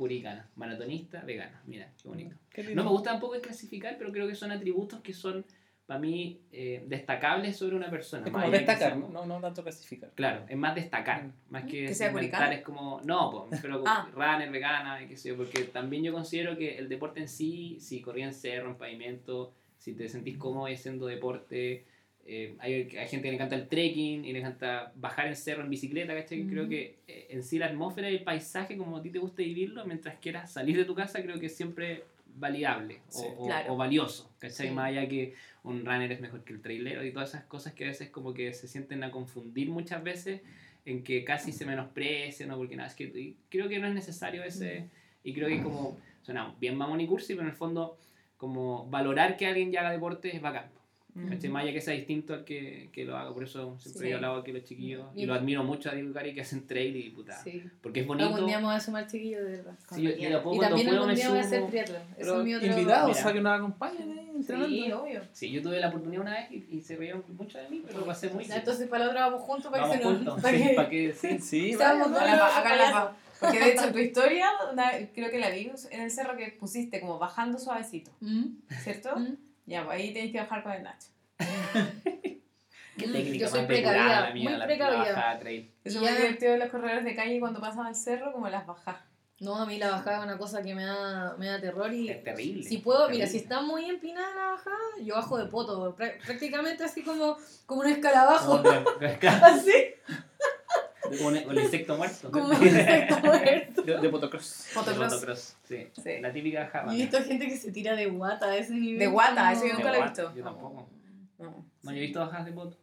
Curicana. Curicana, maratonista, vegana. Mira, qué bonito. Qué No me gusta tampoco el clasificar, pero creo que son atributos que son, para mí, eh, destacables sobre una persona. Es más como que destacar, sea- ¿no? No, tanto clasificar. Claro, es más destacar, más que, Que sea curicana. es como, no, po, pero Ah. runner, vegana, y qué sé yo, porque también yo considero que el deporte en sí, si corría en cerro, en pavimento, si te sentís cómodo haciendo deporte, eh, hay, hay gente que le encanta el trekking y le encanta bajar en cerro en bicicleta, ¿cachai? Creo que eh, en sí la atmósfera y el paisaje, como a ti te gusta vivirlo, mientras quieras salir de tu casa, creo que es siempre validable o, Sí. o- Claro. o valioso, ¿cachai? Sí. Más allá que un runner es mejor que el trailero y todas esas cosas que a veces como que se sienten a confundir muchas veces en que casi se menosprecian o porque nada, es que y creo que no es necesario ese y creo que como suena bien mamón y cursi, pero en el fondo como valorar que alguien ya haga deporte es bacán. ¿Cachai? Más allá que sea distinto al que, que lo haga, por eso siempre Sí. he hablado aquí los chiquillos Y- y lo admiro mucho a Diego Cari que hacen trail y puta, Sí. porque es bonito. Algún día me voy a sumar chiquillo, de verdad. Sí, yo, yo Y también algún me día voy a hacer triatlón. Eso es mi otro... Invitados, Mira. o sea, que nos acompañen entrenando. Sí, obvio. Sí, yo tuve la oportunidad una vez y, y se reían mucho de mí, pero lo pasé muy bien. Entonces para la otra vamos juntos para Vamos que se nos... juntos, para sí, que- para que sí. Sí, vaya, dos vaya. Acá la- payasos. Porque de hecho tu historia, una- creo que la vi en el cerro que pusiste como bajando suavecito, ¿Mm? ¿cierto? ¿Mm? Ya, pues ahí tenés que bajar con el Nacho. Qué técnica Yo soy más precavida, depurada la mía, muy la- la precavida. bajada trail. Eso Ya. me divertido de los corredores de calle cuando pasan al cerro, como las bajas. No, a mí la bajada es una cosa que me da, me da terror y Es terrible. si puedo, mira, si está muy empinada la bajada, yo bajo de poto, prá- prácticamente así como, como un escarabajo, Como un- así, como un, un insecto muerto. como un insecto muerto. De, de motocross. De Motocross. motocross, sí. Sí. La típica java. Y he visto gente que se tira de guata a ese nivel. De guata, eso yo nunca lo he De visto. Yo tampoco. No, No, yo he visto bajadas de moto.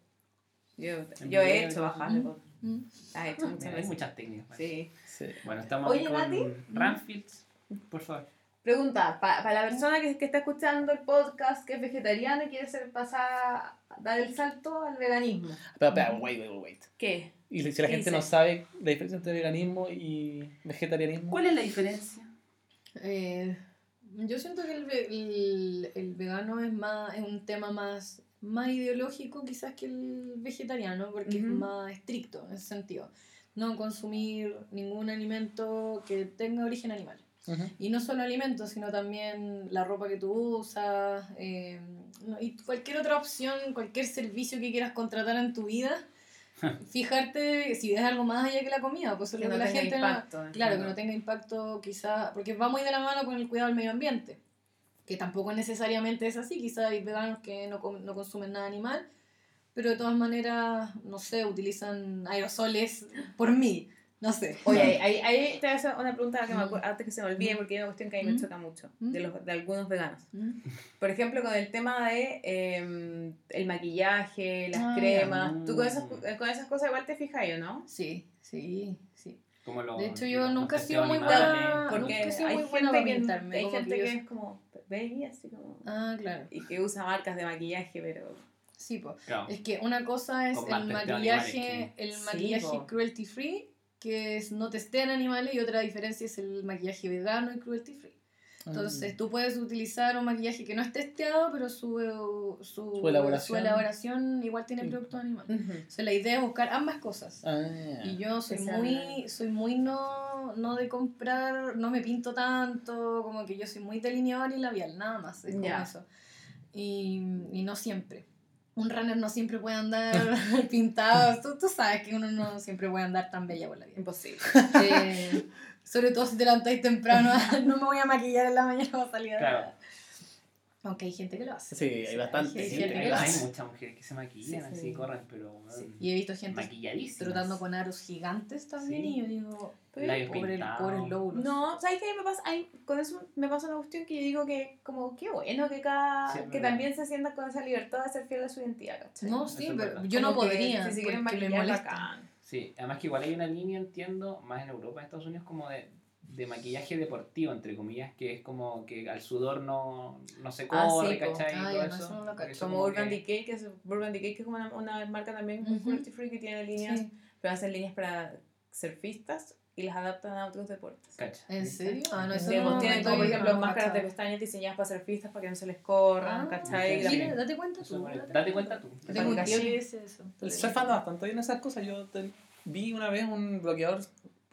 yo, yo he hecho bajas ¿Mm? de foto. Mm. Has hecho muchas Mira, hay muchas técnicas. Sí. Sí. Bueno, estamos Oye, con Nati. Ranfields. Por favor. Pregunta, para la persona que, que está escuchando el podcast, que es vegetariana y quiere ser pasar, dar el salto al veganismo. Espera, espera, wait, wait, wait. ¿Qué? Y si la ¿Qué gente dice? no sabe la diferencia entre veganismo y vegetarianismo. ¿Cuál es la diferencia? Eh, yo siento que el, el, el vegano es más es un tema más, más ideológico quizás que el vegetariano, porque es Ujú. más estricto en ese sentido. No consumir ningún alimento que tenga origen animal. Ujú. Y no solo alimentos, sino también la ropa que tú usas eh, y cualquier otra opción, cualquier servicio que quieras contratar en tu vida. Fijarte si ves algo más allá que la comida, pues es Que lo no que la gente no- impacto. en Claro, que no tenga impacto quizá, porque va muy de la mano con el cuidado del medio ambiente, que tampoco necesariamente es así, quizá hay veganos que no, no consumen nada animal, pero de todas maneras, no sé, utilizan aerosoles por mí, no sé. Oye, ahí, ahí, ahí te voy a hacer una pregunta que me Mm. acu- antes que se me olvide, Mm. porque hay una cuestión que a mí me Mm. choca mucho, Mm. de, los, de algunos veganos. Por ejemplo, con el tema de eh, el maquillaje, las Ah, cremas. Tú con esas, con esas cosas igual te fijas, ¿o no? Sí, sí, sí. Como los- De hecho, yo nunca he sido muy buena- Porque nunca he sido hay muy buena gente, para que, pintarme, hay gente que que, yo- es como... baby, así como. Ah, claro. Y que usa marcas de maquillaje, pero. Sí, pues. Claro. Es que una cosa es Con el maquillaje, el Sí, maquillaje cruelty free, que es no testean animales, y otra diferencia es el maquillaje vegano y cruelty free. Entonces, Mm. tú puedes utilizar un maquillaje que no es testeado, pero su, su, Su elaboración. su elaboración igual tiene Sí. productos animales. O sea, la idea es buscar ambas cosas. Ah, Y yo soy muy, soy muy no, no de comprar, no me pinto tanto, como que yo soy muy delineador y labial, nada más, es como eso. Y, y no siempre. Un runner no siempre puede andar pintado, tú, tú sabes que uno no siempre puede andar tan bella por la vida. Imposible. Eh, sobre todo si te levantáis temprano, no me voy a maquillar en la mañana para salir a Claro. Aunque hay gente que lo hace. Sí, hay bastante Hay Sí, gente hay, que lo hay hace. muchas mujeres que se maquillan, Sí, así sí. corren, pero Sí. Y he visto gente trotando con aros gigantes también Sí. y yo digo, Labios pobre, pintados. pobre lóbulos. No, ¿sabes qué me pasa? Ay, con eso me pasa una cuestión que yo digo que, como, qué bueno que cada. Que verdad. también se sientan con esa libertad de ser fiel a su identidad, ¿cachai? No, sí, pero verdad. yo no Como que podría. Si se quieren me maquillar, bacán. Sí, además que igual hay una línea, entiendo, más en Europa, en Estados Unidos, como de, de maquillaje deportivo, entre comillas, que es como que al sudor no, no se Ah, corre, sí, po. ¿cachai? Ah, y todo ya, no, eso. eso no lo eso Como Urban que- Decay, que es, Urban Decay, que es una, una marca también muy Ujú. cruelty free que tiene líneas, Sí. pero hacen líneas para surfistas y las adaptan a otros deportes. Cacha, ¿En serio? Ah, no, eso Sí, no, pues tienen no como por ejemplo no, máscaras de pestañas diseñadas para surfistas para que no se les corran, Ah, ¿cachai? Mira, También- date cuenta tú. date date cuenta tú. Yo tengo un tío Caché. que dice eso. El surf anda bastante bien esas cosas. Yo vi una vez un bloqueador,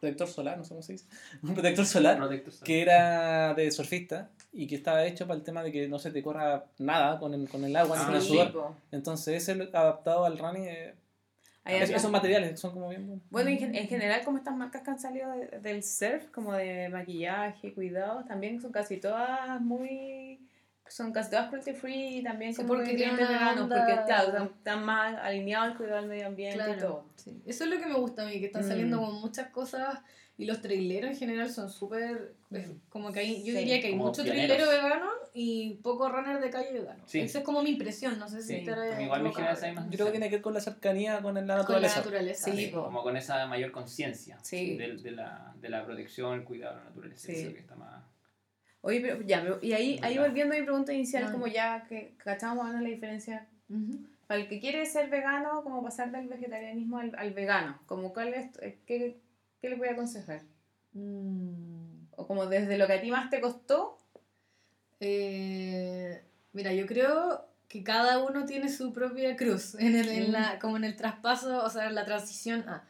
protector solar, no sé cómo se dice. Un protector solar Protector solar. que era de surfista y que estaba hecho para el tema de que no se te corra nada con el, con el agua ni Ah, con el sudor. po. Entonces ese adaptado al running, eh, es- esos materiales son como bien buenos. Bueno, en, en general, como estas marcas que han salido de- del surf, como de maquillaje, cuidados, también son casi todas muy. Son casi todas cruelty free y también Sí, como porque muy tienen clientes una veganos, onda- porque claro, están, están más alineados al cuidado del medio ambiente y Claro, todo. sí. Eso es lo que me gusta a mí, que están Mm. saliendo con muchas cosas y los traileros en general son súper, como que hay, yo Sí, diría que hay mucho pioneros. trailero vegano y poco runner de calle vegano. Sí. Esa es como mi impresión, no sé si Sí, estaré igual me genera esa misma Yo creo que tiene que ver con la cercanía con la Con la naturaleza. naturaleza. Sí, sí. Como con esa mayor conciencia Sí. de, de la, de la protección, el cuidado de la naturaleza. Sí. Creo que está más... Oye, pero ya, pero- y ahí, ahí volviendo a mi pregunta inicial, como ya que cachamos la diferencia. Ujú. Para el que quiere ser vegano, como pasar del vegetarianismo al, al vegano, como cuál es, eh, qué, ¿qué le voy a aconsejar? Mm. O como desde lo que a ti más te costó, Eh, mira, yo creo que cada uno tiene su propia cruz, en el, en la, como en el traspaso, o sea, en la transición a...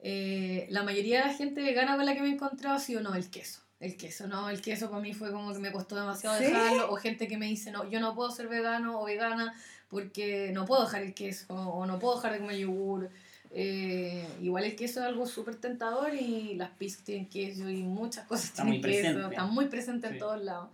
Eh, la mayoría de la gente vegana con la que me he encontrado ha sido no, el queso. El queso, no, el queso para mí fue como que me costó demasiado ¿Sí? dejarlo. O gente que me dice, no, yo no puedo ser vegano o vegana porque no puedo dejar el queso o no puedo dejar de comer yogur. Eh, igual el queso es algo súper tentador y las pizzas tienen queso y muchas cosas Está tienen muy queso. presente. Está muy presente Sí. en todos lados.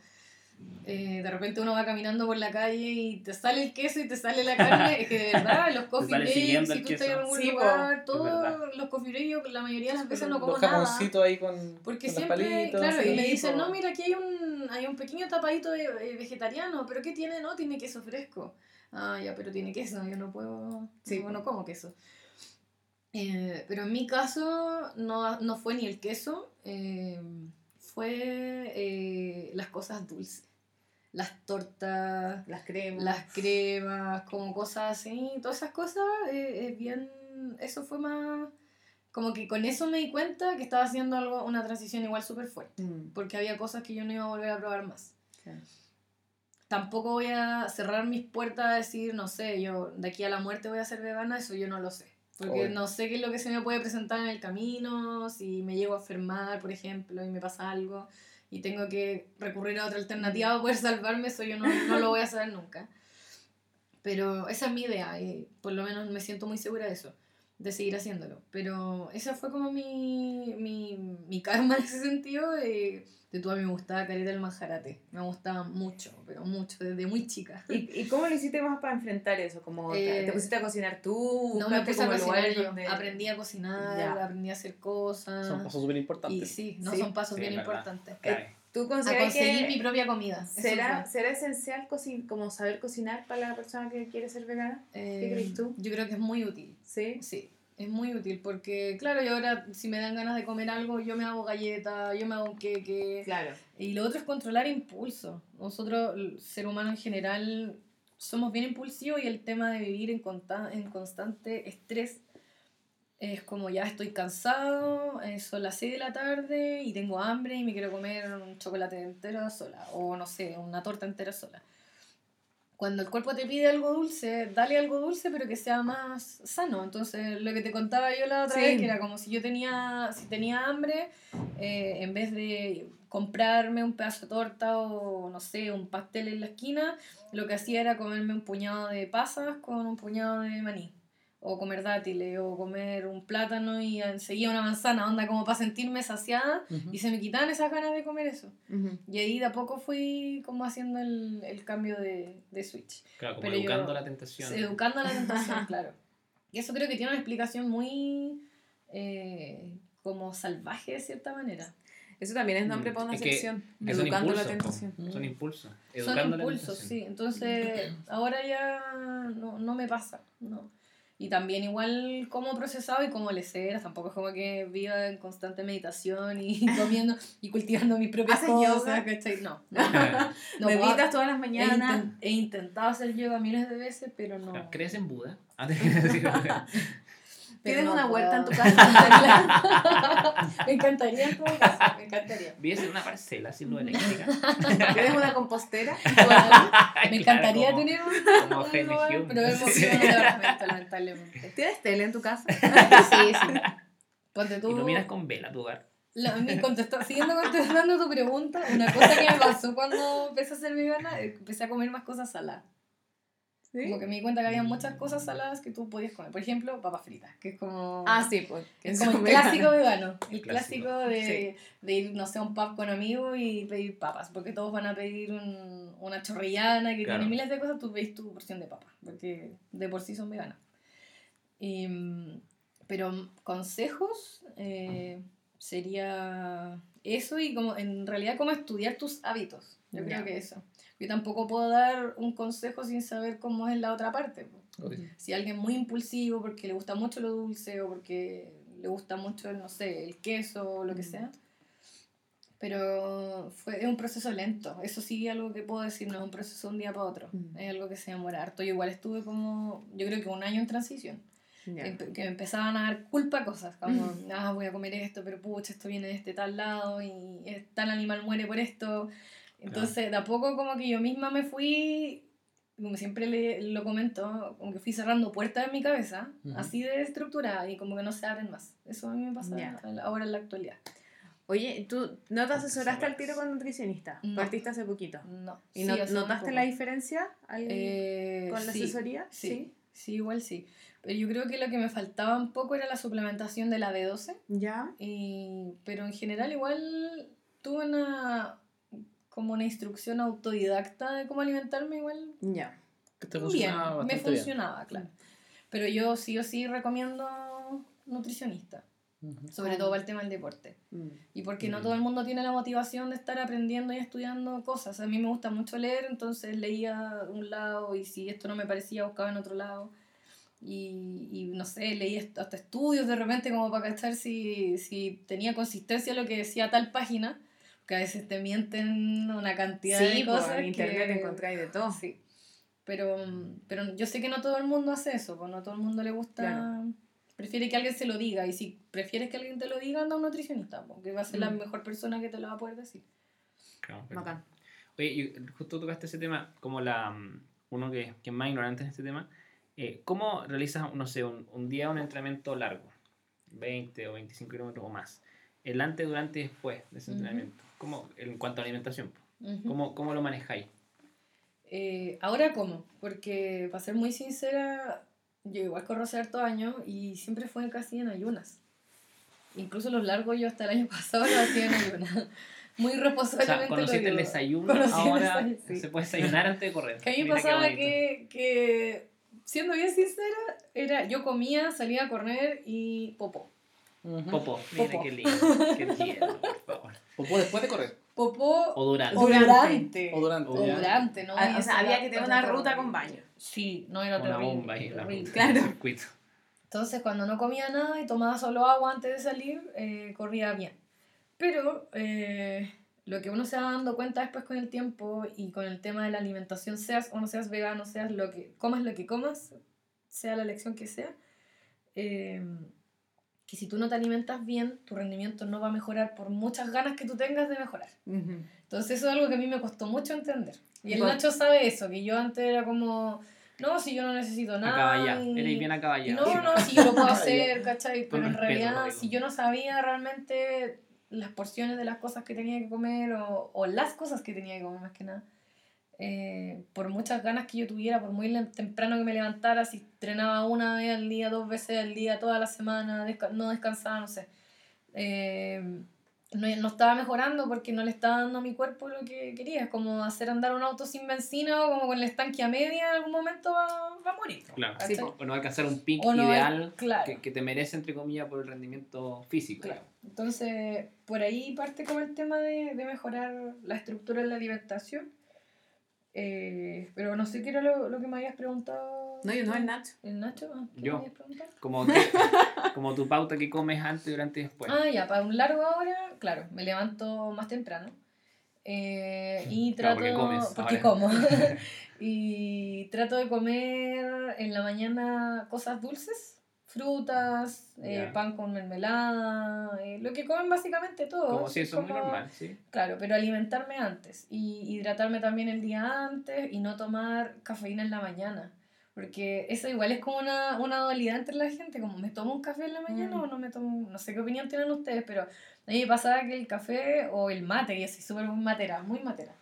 Eh, de repente uno va caminando por la calle y te sale el queso y te sale la carne. es que de verdad, los coffee breaks, si tú estás en algún Sí, lugar, todos los coffee breaks, la mayoría de las veces no como Los nada. jamoncitos ahí con, Porque con los siempre, palitos. claro, y sí, me dicen, po. no, mira, aquí hay un, hay un pequeño tapadito de, eh, vegetariano, pero ¿qué tiene? No, tiene queso fresco. Ah, ya, pero tiene queso, yo no puedo, Sí, no, po. no como queso. Eh, pero en mi caso no, no fue ni el queso, eh, fue eh, las cosas dulces. Las tortas, las cremas. las cremas, como cosas así, todas esas cosas, eh, es bien, eso fue más, como que con eso me di cuenta que estaba haciendo algo, una transición igual súper fuerte, Mm, porque había cosas que yo no iba a volver a probar más. Tampoco voy a cerrar mis puertas a decir, no sé, yo de aquí a la muerte voy a ser vegana, eso yo no lo sé. Porque no sé qué es lo que se me puede presentar en el camino, si me llego a enfermar, por ejemplo, y me pasa algo, y tengo que recurrir a otra alternativa para poder salvarme, eso yo no, no lo voy a saber nunca. Pero esa es mi idea, y por lo menos me siento muy segura de eso, de seguir haciéndolo. Pero esa fue como mi, mi, mi karma en ese sentido. De, de tú a mí me gustaba Carita el Manjarate, me gustaba mucho, pero mucho, desde muy chica. ¿Y, ¿Y cómo lo hiciste más para enfrentar eso? Como te- Eh, ¿Te pusiste a cocinar tú? No me puse a cocinar yo, donde- aprendí a cocinar, Ya. aprendí a hacer cosas. Son pasos súper y importantes. sí, no Sí, son pasos sí, bien importantes. Cae. ¿Tú A conseguir que mi propia comida. será, será esencial cocin como saber cocinar para la persona que quiere ser vegana? Eh, crees tú? Yo creo que es muy útil. Sí. Sí, Es muy útil porque, claro, yo ahora si me dan ganas de comer algo, yo me hago galleta, yo me hago un queque. Claro. Y lo otro es controlar impulso. Nosotros, el ser humano en general, somos bien impulsivos y el tema de vivir en, conta- en constante estrés es como ya estoy cansado, eh, son las 6 de la tarde y tengo hambre y me quiero comer un chocolate entero sola o no sé, una torta entera sola. Cuando el cuerpo te pide algo dulce, dale algo dulce pero que sea más sano. Entonces, lo que te contaba yo la otra Sí. vez, que era como si yo tenía, si tenía hambre, eh, en vez de comprarme un pedazo de torta o no sé, un pastel en la esquina, lo que hacía era comerme un puñado de pasas con un puñado de maní. O comer dátiles, o comer un plátano y enseguida una manzana, onda como para sentirme saciada. Ujú. Y se me quitaban esas ganas de comer eso. Ujú. Y ahí de a poco fui como haciendo el, el cambio de, de switch. Claro, como Pero yo- educando la tentación. Educando a la tentación, claro. Y eso creo que tiene una explicación muy eh, como salvaje de cierta manera. Eso también es nombre Mm, para una es que- sección. Educando la impulsos, po. tentación. Son impulsos. Son Educando la impulsos, sí. Entonces, ahora ya no, no me pasa, no. Y también igual como procesado y como leceras, tampoco es como que viva en constante meditación y comiendo y cultivando mis propias ¿Haces cosas, yoga? ¿cachai? No. no, no Meditas todas las he, mañanas. he intentado hacer yoga miles de veces, pero no. ¿Crees en Buda? Tienes no una huerta en puedo. tu casa. me encantaría en me encantaría. Vives en una parcela sin luz eléctrica. Tienes una compostera. Me encantaría tener un, como un lugar, Hume. pero hemos un departamento, lamentablemente. ¿Tienes tele en tu casa? Sí, sí. Ponte tú. Iluminas con vela tu hogar. la- mi contesta- siguiendo contestando tu pregunta, una cosa que me pasó cuando empecé a ser vegana, eh, empecé a comer más cosas saladas. Como que me di cuenta que había muchas cosas saladas que tú podías comer. Por ejemplo, papas fritas, que es como. Ah, sí, pues. Es como el clásico vegano. El Clásico. clásico de, de ir, no sé, a un pub con amigos y pedir papas. Porque todos van a pedir un- una chorrillana que Claro. tiene miles de cosas, tú pedís tu porción de papas. Porque de por sí son veganas. Y, mm, pero mm, consejos eh, sería eso y como en realidad como estudiar tus hábitos. Yo creo que eso. Yo tampoco puedo dar un consejo sin saber cómo es la otra parte. Si alguien muy impulsivo porque le gusta mucho lo dulce o porque le gusta mucho, no sé, el queso o lo que Mm. sea. Pero fue, es un proceso lento. Eso sí, algo que puedo decir, no es un proceso de un día para otro. Mm. Es algo que se demora harto. Yo igual estuve como, yo creo que un año en transición. Empe- que me empezaban a dar culpa cosas, como, ah, voy a comer esto, pero pucha, esto viene de este tal lado y tal animal muere por esto. Entonces, de a poco como que yo misma me fui, como siempre le, lo comento, como que fui cerrando puertas en mi cabeza, Ujú. así de estructurada y como que no se abren más. Eso a mí me pasa Ya. ahora en la actualidad. Oye, ¿tú no te asesoraste al tiro con nutricionista? No. Partiste hace poquito. No. ¿Y Sí, no- notaste la diferencia al- Eh, con la sí. asesoría? Sí, sí, igual sí. Pero yo creo que lo que me faltaba un poco era la suplementación de la B12. Ya. Y, pero en general igual tuve una como una instrucción autodidacta de cómo alimentarme igual Ya. Que te bien, funcionaba me bastante bien. funcionaba, claro. Pero yo sí o sí recomiendo nutricionista, Ujú. sobre Ah. todo para el tema del deporte. Mm. Y porque no Mm. todo el mundo tiene la motivación de estar aprendiendo y estudiando cosas. A mí me gusta mucho leer, entonces leía un lado y si esto no me parecía buscaba en otro lado. Y, y no sé, leí hasta estudios de repente como para cachar si, si tenía consistencia lo que decía tal página, que a veces te mienten una cantidad Sí, de pues, cosas. en internet que- encontráis de todo. Sí. Pero, pero yo sé que no todo el mundo hace eso, pues no todo el mundo le gusta. Claro. Prefiere que alguien se lo diga. Y si prefieres que alguien te lo diga, anda a un nutricionista, porque va a ser la Mm. mejor persona que te lo va a poder decir. Claro, pero- Bacán. Oye, y justo tocaste ese tema, como la uno que, que es más ignorante en este tema, eh, ¿cómo realizas, no sé, un, un día un entrenamiento largo? 20 o 25 kilómetros o más. El antes, durante y después de ese Ujú. entrenamiento. ¿Cómo, en cuanto a alimentación, po? Ujú. ¿cómo, cómo lo manejáis? Eh, Ahora, ¿cómo? Porque, para ser muy sincera, yo igual corro hace harto años y siempre fue casi en ayunas. Incluso los largos yo hasta el año pasado lo hacía en ayunas. Muy O sea, responsablemente conociste el desayuno, Conocí el ahora desayuno, sí. se puede desayunar antes de correr. Que a mí me pasaba que, que, siendo bien sincera, era yo comía, salía a correr y popó. Ujú. Popó, mira Popó. qué lindo, qué tierno, por favor. Popó después de correr. Popó O durante. o Durante. durante. O durante. O durante, ¿no? Ah, o sea, había que tener una ruta con baño. Sí, no era Una terrible. bomba ahí, la ruta, Claro. el circuito. Entonces, cuando no comía nada y tomaba solo agua antes de salir, eh, corría bien. Pero eh, lo que uno se va dando cuenta después con el tiempo y con el tema de la alimentación, seas o no seas vegano, seas lo que comas lo que comas, sea la elección que sea, eh, que si tú no te alimentas bien, tu rendimiento no va a mejorar por muchas ganas que tú tengas de mejorar. Ujú. Entonces eso es algo que a mí me costó mucho entender. Y el Igual. Nacho sabe eso, que yo antes era como, no, si yo no necesito nada. Acaballá. Eres bien y acaballá. no, no, si yo lo puedo hacer. ¿cachai? Con Pero en realidad, si yo no sabía realmente las porciones de las cosas que tenía que comer o, o las cosas que tenía que comer más que nada, eh, por muchas ganas que yo tuviera, por muy temprano que me levantara, si entrenaba una vez al día, dos veces al día, toda la semana, desca- no descansaba, no sé. eh, no, no estaba mejorando porque no le estaba dando a mi cuerpo lo que quería. Es como hacer andar un auto sin benzina o como con el estanque a media, en algún momento va, va a morir. Claro. Sí. O no alcanzar un pic O no es- ideal claro. que, que te merece, entre comillas, por el rendimiento físico. Claro. Entonces, por ahí parte como el tema de, de mejorar la estructura de la alimentación. Eh, pero no sé qué era lo, lo que me habías preguntado. No, yo no, el Nacho. ¿El Nacho? Ah, ¿Qué Yo. me habías preguntado? Como, que- como tu pauta que comes antes, durante y después. Ah, ya, para un largo ahora, claro, me levanto más temprano. eh, y Claro, trato. porque comes porque como. y trato de comer en la mañana cosas dulces, frutas, eh, Ya. pan con mermelada, eh, lo que comen básicamente todos. como si eso es muy normal, ¿sí? Claro, pero alimentarme antes y hidratarme también el día antes y no tomar cafeína en la mañana. Porque eso igual es como una, una dualidad entre la gente, como me tomo un café en la mañana Mm. o no me tomo, no sé qué opinión tienen ustedes, pero a mí me pasaba que el café o el mate, y así súper muy matera, muy matera.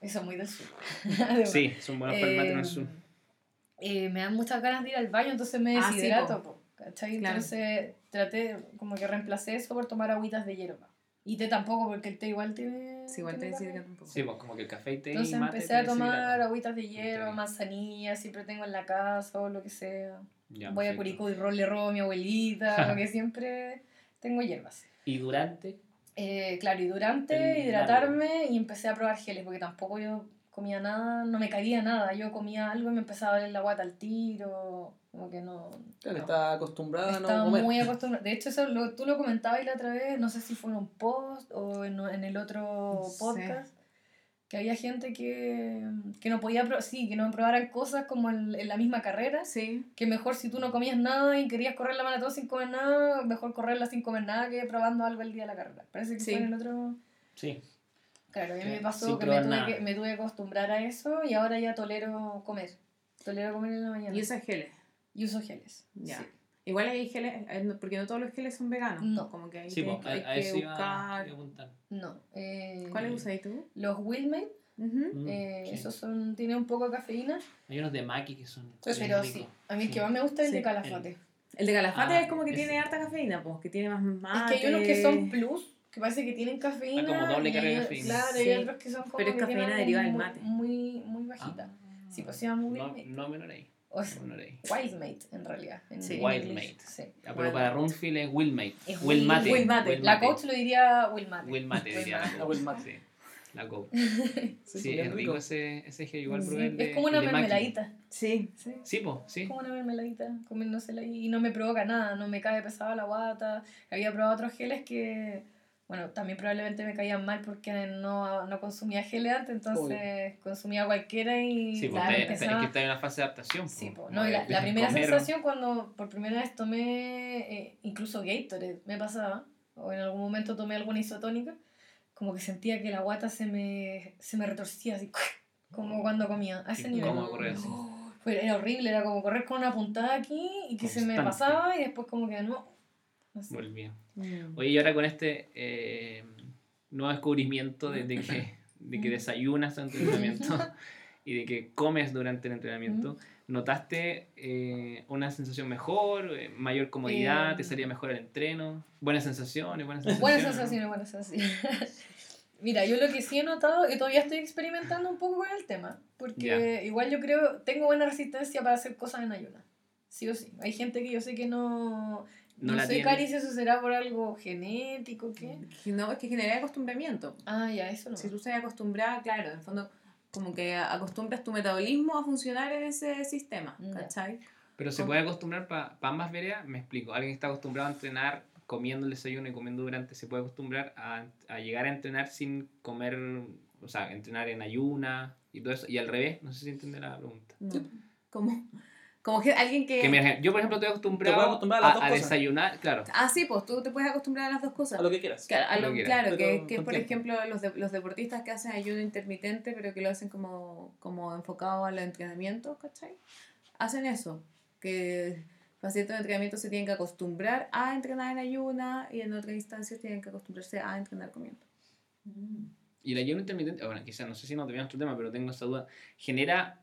Eso es muy del sur. Sí, son buenos para el mate en el Eh, sur. Eh, me dan muchas ganas de ir al baño, entonces me Ah, sí, deshidrato, po. po, ¿cachai? Claro. Entonces traté, como que reemplacé eso por tomar agüitas de hierba. Y té tampoco, porque el té igual tiene... Sí, igual te tiene decir que café. tampoco. Sí, pues como que el café y té Entonces y mate empecé te a tomar agüitas de hierba, bien. manzanilla, siempre tengo en la casa o lo que sea. Ya, Voy a. Curicó y ro- le robo a mi abuelita, porque siempre tengo hierbas. Y durante, Eh, claro, y durante El hidratarme y empecé a probar geles, porque tampoco yo comía nada, no me caía nada. Yo comía algo y me empezaba a doler la guata al tiro, como que no. Claro, no. está acostumbrada a no Estaba comer. muy acostumbrada. De hecho, eso lo- tú lo comentabas la otra vez, no sé si fue en un post o en, en el otro No sé. podcast, que había gente que, que no podía, pro- sí, que no probaran cosas como en, en la misma carrera, Sí. que mejor si tú no comías nada y querías correr la maratón sin comer nada, mejor correrla sin comer nada que probando algo el día de la carrera. Parece que Sí. fue en el otro... sí. Claro, a mí me pasó que me tuve que me tuve que acostumbrar a eso y ahora ya tolero comer. Tolero comer en la mañana. Y usas geles. Y uso geles. Ya. sí. Igual hay geles, eh, porque no todos los geles son veganos. No. Como que ahí Sí, pues, que, a, a hay que eso iba, buscar. iba a apuntar. No. eh, ¿Cuáles usas tú? Los Wilmate, Ujú. Mm, eh, sí. esos son, tienen un poco de cafeína, Hay unos de Maki que son pero ricos. sí. A mí el que más me gusta es el de calafate. El de Calafate Ah, es como que ese. tiene harta cafeína, pues, que tiene más Es mate. que hay unos que son plus, que parece que tienen cafeína. Ah, como doble y carga de cafeína. Claro, y Sí. hay otros que son como Pero es que cafeína derivada del muy- mate. Muy, muy bajita. Sí, pues se llama no, Wilmate. no menor ahí. O es no ahí. Wildmate, en realidad. En, Sí. Wildmate. Sí. Ah, pero Bueno. para Runfield es Willmate. Es Willmate. Will- Willmate. La coach lo diría Wilmate. Willmate diría la La coach. Willmate. Sí, la coach. Sí, Sí, bien es rico ese, ese gel igual Sí, probé es como una Maki. mermeladita. Sí. Sí. Sí, pues, sí. como una mermeladita, comiéndosela y no me provoca nada, no me cae pesada la guata. Había probado otros geles que, bueno, también probablemente me caían mal porque no, no consumía geles antes, entonces consumía cualquiera y Sí, pues claro, está- está- es empezaba- que está en una fase de adaptación. Sí, po, po. como no, la, la primera comer- sensación cuando por primera vez tomé eh, incluso Gatorade, me pasaba, o en algún momento tomé alguna isotónica, como que sentía que la guata se me, se me retorcía así, como cuando comía, a ese nivel. correr así. Fue- era horrible, era como correr con una puntada aquí y que se me Constante. pasaba y después como que no. Así. Volvía. Mm. Oye, y ahora con este eh, nuevo descubrimiento de, de que, de que desayunas antes del entrenamiento y de que comes durante el entrenamiento, ¿notaste eh, una sensación mejor, eh, mayor comodidad, Eh, te salía mejor el entreno? Buenas sensaciones, buenas sensaciones. Buenas sensaciones, buenas sensaciones. Mira, yo lo que sí he notado, y todavía estoy experimentando un poco con el tema, porque igual yo creo, tengo buena resistencia para hacer cosas en ayunas. Sí o sí. Hay gente que yo sé que no... No No, la sé, tiene. Cari, si eso será por algo genético, ¿qué? No, es que genera acostumbramiento. Ah, ya, eso no. Si tú estás acostumbrada, claro, en el fondo, como que acostumbras tu metabolismo a funcionar en ese sistema, Ya. ¿cachai? Pero se ¿Cómo? puede acostumbrar para ambas veredas, me explico. Alguien está acostumbrado a entrenar comiendo el desayuno y comiendo durante, se puede acostumbrar a, a llegar a entrenar sin comer, o sea, entrenar en ayuna y todo eso. Y al revés, no sé si entiende la pregunta. No. Como, como que alguien que... Que mira, yo, por ejemplo, estoy acostumbrado acostumbrar a las a, dos a cosas. desayunar, claro. Ah, sí, pues tú te puedes acostumbrar a las dos cosas. A lo que quieras. Claro, a Lo lo- que claro, Pero que, que con por tiempo. ejemplo los, de- los deportistas que hacen ayuno intermitente, pero que lo hacen como, como enfocado al entrenamiento, ¿cachai? Hacen eso, que para ciertos entrenamientos se tienen que acostumbrar a entrenar en ayuna y en otras instancias tienen que acostumbrarse a entrenar comiendo. Y el ayuno intermitente, bueno, quizás no sé si no terminamos otro tema, pero tengo esa duda. ¿Genera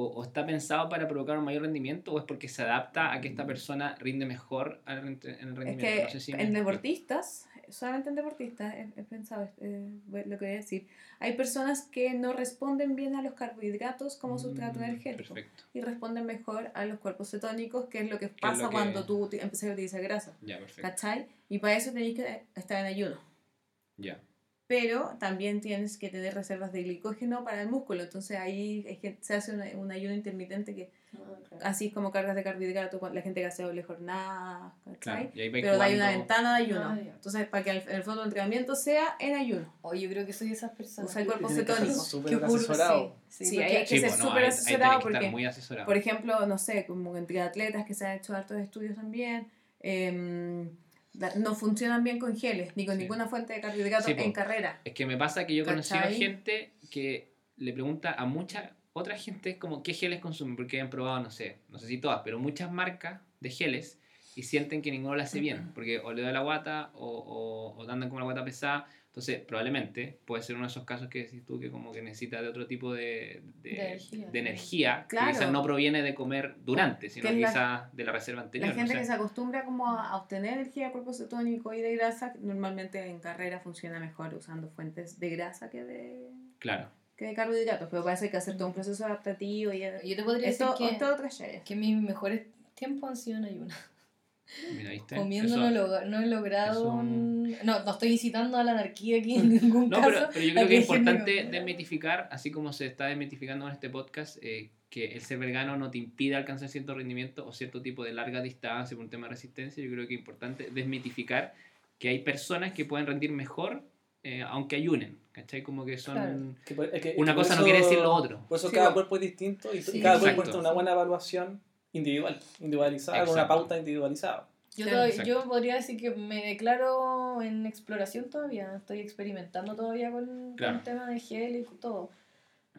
o, o está pensado para provocar un mayor rendimiento o es porque se adapta a que esta persona rinde mejor al en el Es rendimiento? que no sé si en deportistas, solamente en deportistas, he, he pensado eh, lo que voy a decir, hay personas que no responden bien a los carbohidratos como sustrato Mm, energético. Perfecto, y responden mejor a los cuerpos cetónicos, que es lo que es pasa lo que- cuando tú empiezas a utilizar grasa. ya, perfecto. ¿Cachai? Y para eso tenéis que estar en ayuno. Ya. Pero también tienes que tener reservas de glicógeno para el músculo. Entonces ahí hay gente- se hace una- un ayuno intermitente que así como cargas de carbohidratos, cuando la gente que hace doble jornada. Claro, Pero hay una ventana de ayuno. Ah. Entonces, para que el, el fondo de entrenamiento sea en ayuno. O yo creo que soy de esas personas. Usa el cuerpo que cetónico. Que ocurre, asesorado. sí, Sí, porque- hay que Sí, ser pues, no, súper asesorado que porque muy asesorado. Por ejemplo, no sé, como entre atletas que se han hecho hartos estudios también, la- no funcionan bien con geles, ni con Sí. ninguna fuente de carbohidratos Sí, po. en carrera. Es que me pasa que yo he conocido gente que le pregunta a mucha otra gente como qué geles consumen, porque han probado, no sé, no sé si todas, pero muchas marcas de geles y sienten que ninguno lo hace bien, porque o le da la guata o, o, o andan con la guata pesada. Entonces, probablemente puede ser uno de esos casos que decís tú que como que necesita de otro tipo de, de, De energía. de energía, que quizás no proviene de comer durante, sino quizás de la reserva anterior. La gente no que se acostumbra como a obtener energía de cuerpo cetónico y de grasa, normalmente en carrera funciona mejor usando fuentes de grasa que de, Claro. que de carbohidratos, pero para eso hay que hacer todo un proceso adaptativo y Yo te podría esto, decir que, que mis mejores tiempos han sido en ayuno. Mira, ¿viste? Comiendo Eso- no, lo- no he logrado. un- No, no estoy incitando a la anarquía aquí en ningún No, caso. pero, pero yo a creo que es importante desmitificar, así como se está desmitificando en este podcast, eh, que el ser vegano no te impide alcanzar cierto rendimiento o cierto tipo de larga distancia por un tema de resistencia. Yo creo que es importante desmitificar que hay personas que pueden rendir mejor eh, aunque ayunen, ¿cachai? Como que son... Claro. Que por- es que- Una que cosa no eso- quiere decir lo otro. Por eso Sí, cada bueno. cuerpo es distinto y Sí, cada exacto. cuerpo necesita una buena evaluación individual, individualizada, con una Exacto. pauta individualizada. Yo, todavía- exacto. yo podría decir que me declaro en exploración todavía, estoy experimentando todavía con, con el tema de gel y todo.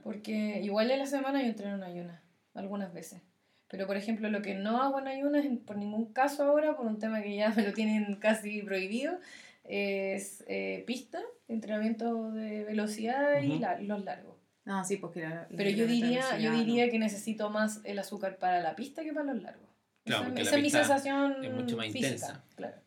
Porque igual en la semana yo entreno en ayunas, algunas veces. Pero por ejemplo, lo que no hago en ayunas, por ningún caso ahora, por un tema que ya me lo tienen casi prohibido, es eh, pista, entrenamiento de velocidad y la- los largos. No, sí, porque la- Pero yo diría, yo diría que necesito más el azúcar para la pista que para los largos. Claro, esa porque esa la es mi sensación es mucho más física, intensa. Claro.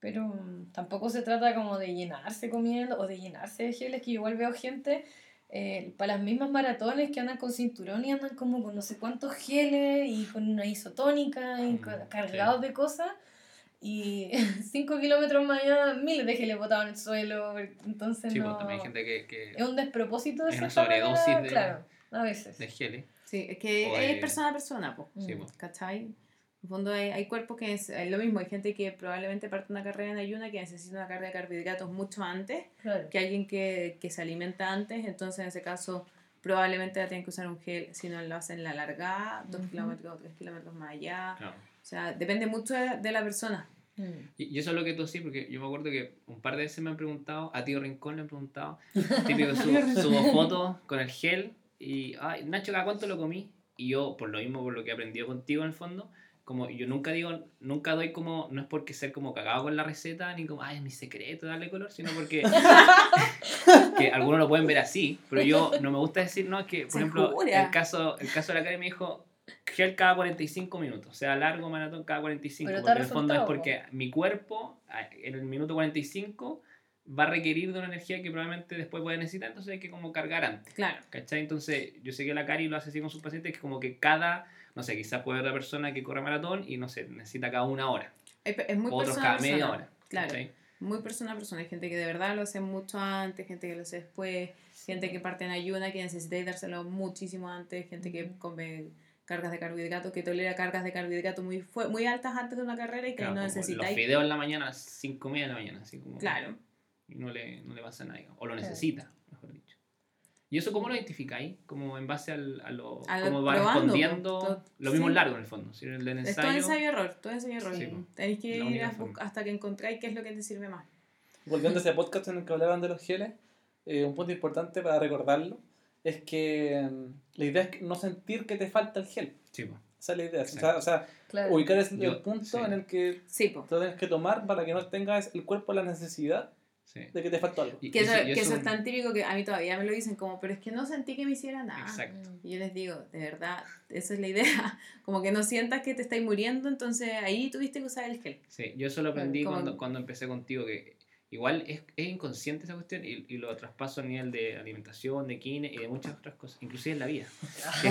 Pero mm, tampoco se trata como de llenarse comiendo o de llenarse de geles, que yo igual veo gente eh, para las mismas maratones que andan con cinturón y andan como con no sé cuántos geles y con una isotónica y Mm, cargados de cosas. Y 5 kilómetros más allá, miles de geles botados en el suelo. Entonces Sí, no... pues también hay gente que, que Es un despropósito de Es una sobredosis manera, de- Claro, a veces. de geles. Sí, es que O es de- persona a persona, pues. Sí, Mm. pues. ¿Cachai? En el fondo hay, hay cuerpos que es, es lo mismo, hay gente que probablemente parte una carrera en ayuna que necesita una carga de carbohidratos mucho antes Claro. que alguien que, que se alimenta antes, entonces en ese caso probablemente va a tener que usar un gel si no lo hacen la largada, dos Ujú. kilómetros o tres kilómetros más allá. Claro. O sea, depende mucho de, de la persona. Mm. Y, y eso es lo que tú sí, porque yo me acuerdo que un par de veces me han preguntado, a Tío Rincón le han preguntado, típico, subo, subo fotos con el gel y, ay, Nacho, ¿cada cuánto lo comí? Y yo, por lo mismo, por lo que he aprendido contigo en el fondo, como yo nunca digo, nunca doy como, no es porque ser como cagado con la receta, ni como, ay, es mi secreto darle color, sino porque que algunos lo pueden ver así, pero yo no me gusta decir, no, es que, por Se ejemplo, jura. el caso, el caso de la Karen me dijo, gel cada 45 minutos, o sea, largo maratón cada 45, Pero porque en el fondo es porque mi cuerpo en el minuto 45 va a requerir de una energía que probablemente después voy a necesitar, entonces hay que como cargar antes. Claro. ¿Cachai? Entonces, yo sé que la Cari lo hace así con sus pacientes, que como que cada, no sé, quizás puede haber otra persona que corre maratón y no sé, necesita cada una hora, Es, muy otros persona a cada media persona. hora. Claro. ¿cachai? Muy persona a persona. Hay gente que de verdad lo hace mucho antes, gente que lo hace después, gente que parte en ayuna que necesita dárselo muchísimo antes, gente que come cargas de carbohidratos, que tolera cargas de carbohidratos muy, fue- muy altas antes de una carrera y que Claro, no como necesitáis. Los fideos en la mañana, a las 5 y media de la mañana, así como. Claro. Y no le, no le pasa nada, digamos, o lo Claro. necesita, mejor dicho. ¿Y eso cómo lo identificáis? Como en base al, a lo. A lo- cómo va respondiendo. po, Lo mismo sí. largo, en el fondo. Si el del Es todo ensayo. ensayo-error, todo ensayo-error. Sí, po. Tenéis que ir hasta que encontráis qué es lo que te sirve más. Volviendo a ese podcast en el que hablaban de los geles, eh, un punto importante para recordarlo es que mm, la idea es que no sentir que te falta el gel. Sí, po. Esa es la idea. O sea, o sea, Claro. ubicar Yo- el punto sí. en el que Sí, tienes que tomar para que no tengas el cuerpo la necesidad Sí. de que te falta algo. Y- Que y eso, y que eso un- es tan típico que a mí todavía me lo dicen como, pero es que no sentí que me hiciera nada. Exacto. Y yo les digo, de verdad, esa es la idea. Como que no sientas que te estáis muriendo, entonces ahí tuviste que usar el gel. Sí, yo eso lo aprendí Como- cuando, cuando empecé contigo, que igual es, es inconsciente esa cuestión y, y lo traspaso a nivel de alimentación, de kine y de muchas otras cosas, inclusive en la vida. que,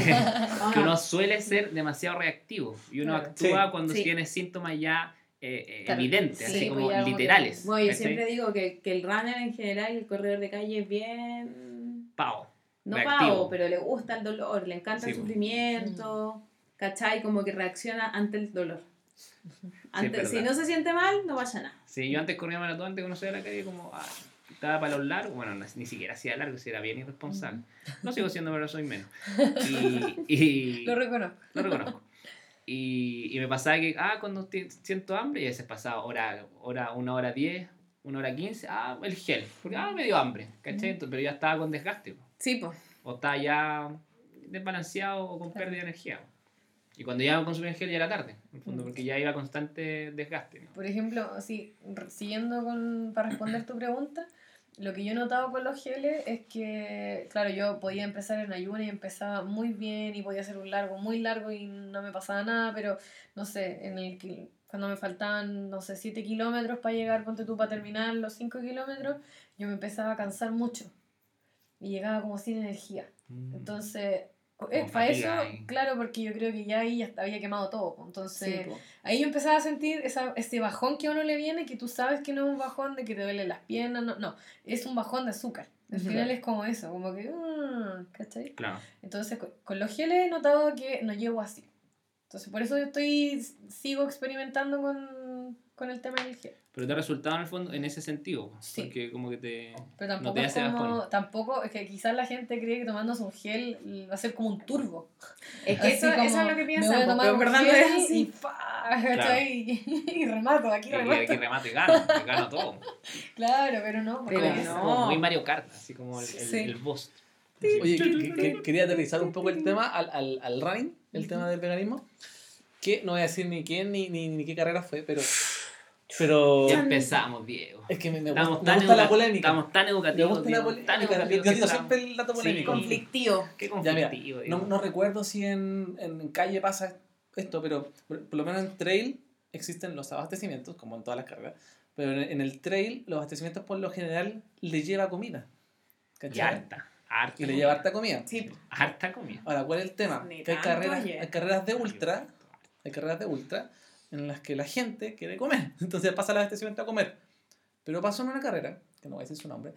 que uno suele ser demasiado reactivo y uno Claro. actúa Sí. cuando Sí. tiene síntomas ya eh, eh, Claro. evidentes, Sí, así pues como ya como que- literales. Bueno, yo ¿cachai? siempre digo que, que el runner en general, el corredor de calle es bien... Pavo. No Reactivo. pavo, pero le gusta el dolor, le encanta el Sí, po. sufrimiento, ¿cachai? Como que reacciona ante el dolor. Ante- es si no se siente mal, no pasa nada. Sí, yo antes corría maratón, antes de conocer la calle, como ah, estaba para los largos, bueno, no- ni siquiera hacía largo, si era bien irresponsable. No sigo siendo, pero soy menos. Y, y- Lo reconozco. lo reconozco. Y, y me pasaba que, ah, cuando siento hambre, y a veces pasaba hora, hora, una hora diez, una hora quince, ah, el gel, porque ah, me dio hambre, ¿cachai? Entonces, pero ya estaba con desgaste, po. Sí, pues. o estaba ya desbalanceado o con pérdida de energía. po. Y cuando ya consumí el gel ya era tarde, en el fondo, Mm. porque ya iba constante desgaste. ¿no? Por ejemplo, re- siguiendo con, para responder tu pregunta, lo que yo he notado con los geles es que, claro, yo podía empezar en ayuno y empezaba muy bien y podía hacer un largo muy largo y no me pasaba nada, pero no sé, en el cuando me faltaban, no sé, 7 kilómetros para llegar, ponte tú, para terminar los 5 kilómetros, yo me empezaba a cansar mucho y llegaba como sin energía. Mm. Entonces, eh, para eso, ahí. claro, porque yo creo que ya ahí ya había quemado todo. Entonces, Sí. Ahí yo empezaba a sentir esa, ese bajón que a uno le viene, que tú sabes que no es un bajón de que te duelen las piernas, no, no, es un bajón de azúcar. Al final es como eso, como que, mm, ¿cachai? Claro. Entonces con, con los geles he notado que no llego así. Entonces por eso yo estoy, sigo experimentando con, con el tema del gel. Pero te ha resultado en el fondo en ese sentido, po, Sí. porque como que te... Pero tampoco te es hace como, bajón. tampoco, es que quizás la gente cree que tomándose un gel va a ser como un turbo. Es que Así eso, como, eso es lo que me piensan, voy a po, tomar pero un no gel es y así. pa, ¿cachai? Y, remato, aquí remato. aquí remato y gano, y gano todo. Claro, pero no. Pero es- no. Como muy Mario Kart, así como el, el, Sí. el boss. Oye, que- que- quería aterrizar un poco el tema al, al, al running, el tema del veganismo. Que no voy a decir ni quién ni, ni, ni qué carrera fue, pero. Pero. Ya empezamos, Diego. Es que me, me Estamos gusta, tan, me gusta la polémica. estamos tan Me educativos. gusta la polémica. tan Yo educativos digo que siempre el dato Sí. polémico. Conflictivo. Qué Ya, mira, conflictivo, no, no recuerdo si en, en calle pasa esto, pero por, por lo menos en trail existen los abastecimientos, como en todas las carreras. Pero en, en el trail, los abastecimientos por lo general le lleva comida. Y ¿Cachai? harta. Harta. Y le lleva harta comida. Sí, Harta comida. Ahora, ¿cuál es el tema? Ni Que hay carreras, hay carreras de ultra, hay carreras de ultra en las que la gente quiere comer. Entonces pasa al abastecimiento a comer. Pero pasó en una carrera, que no voy a decir su nombre,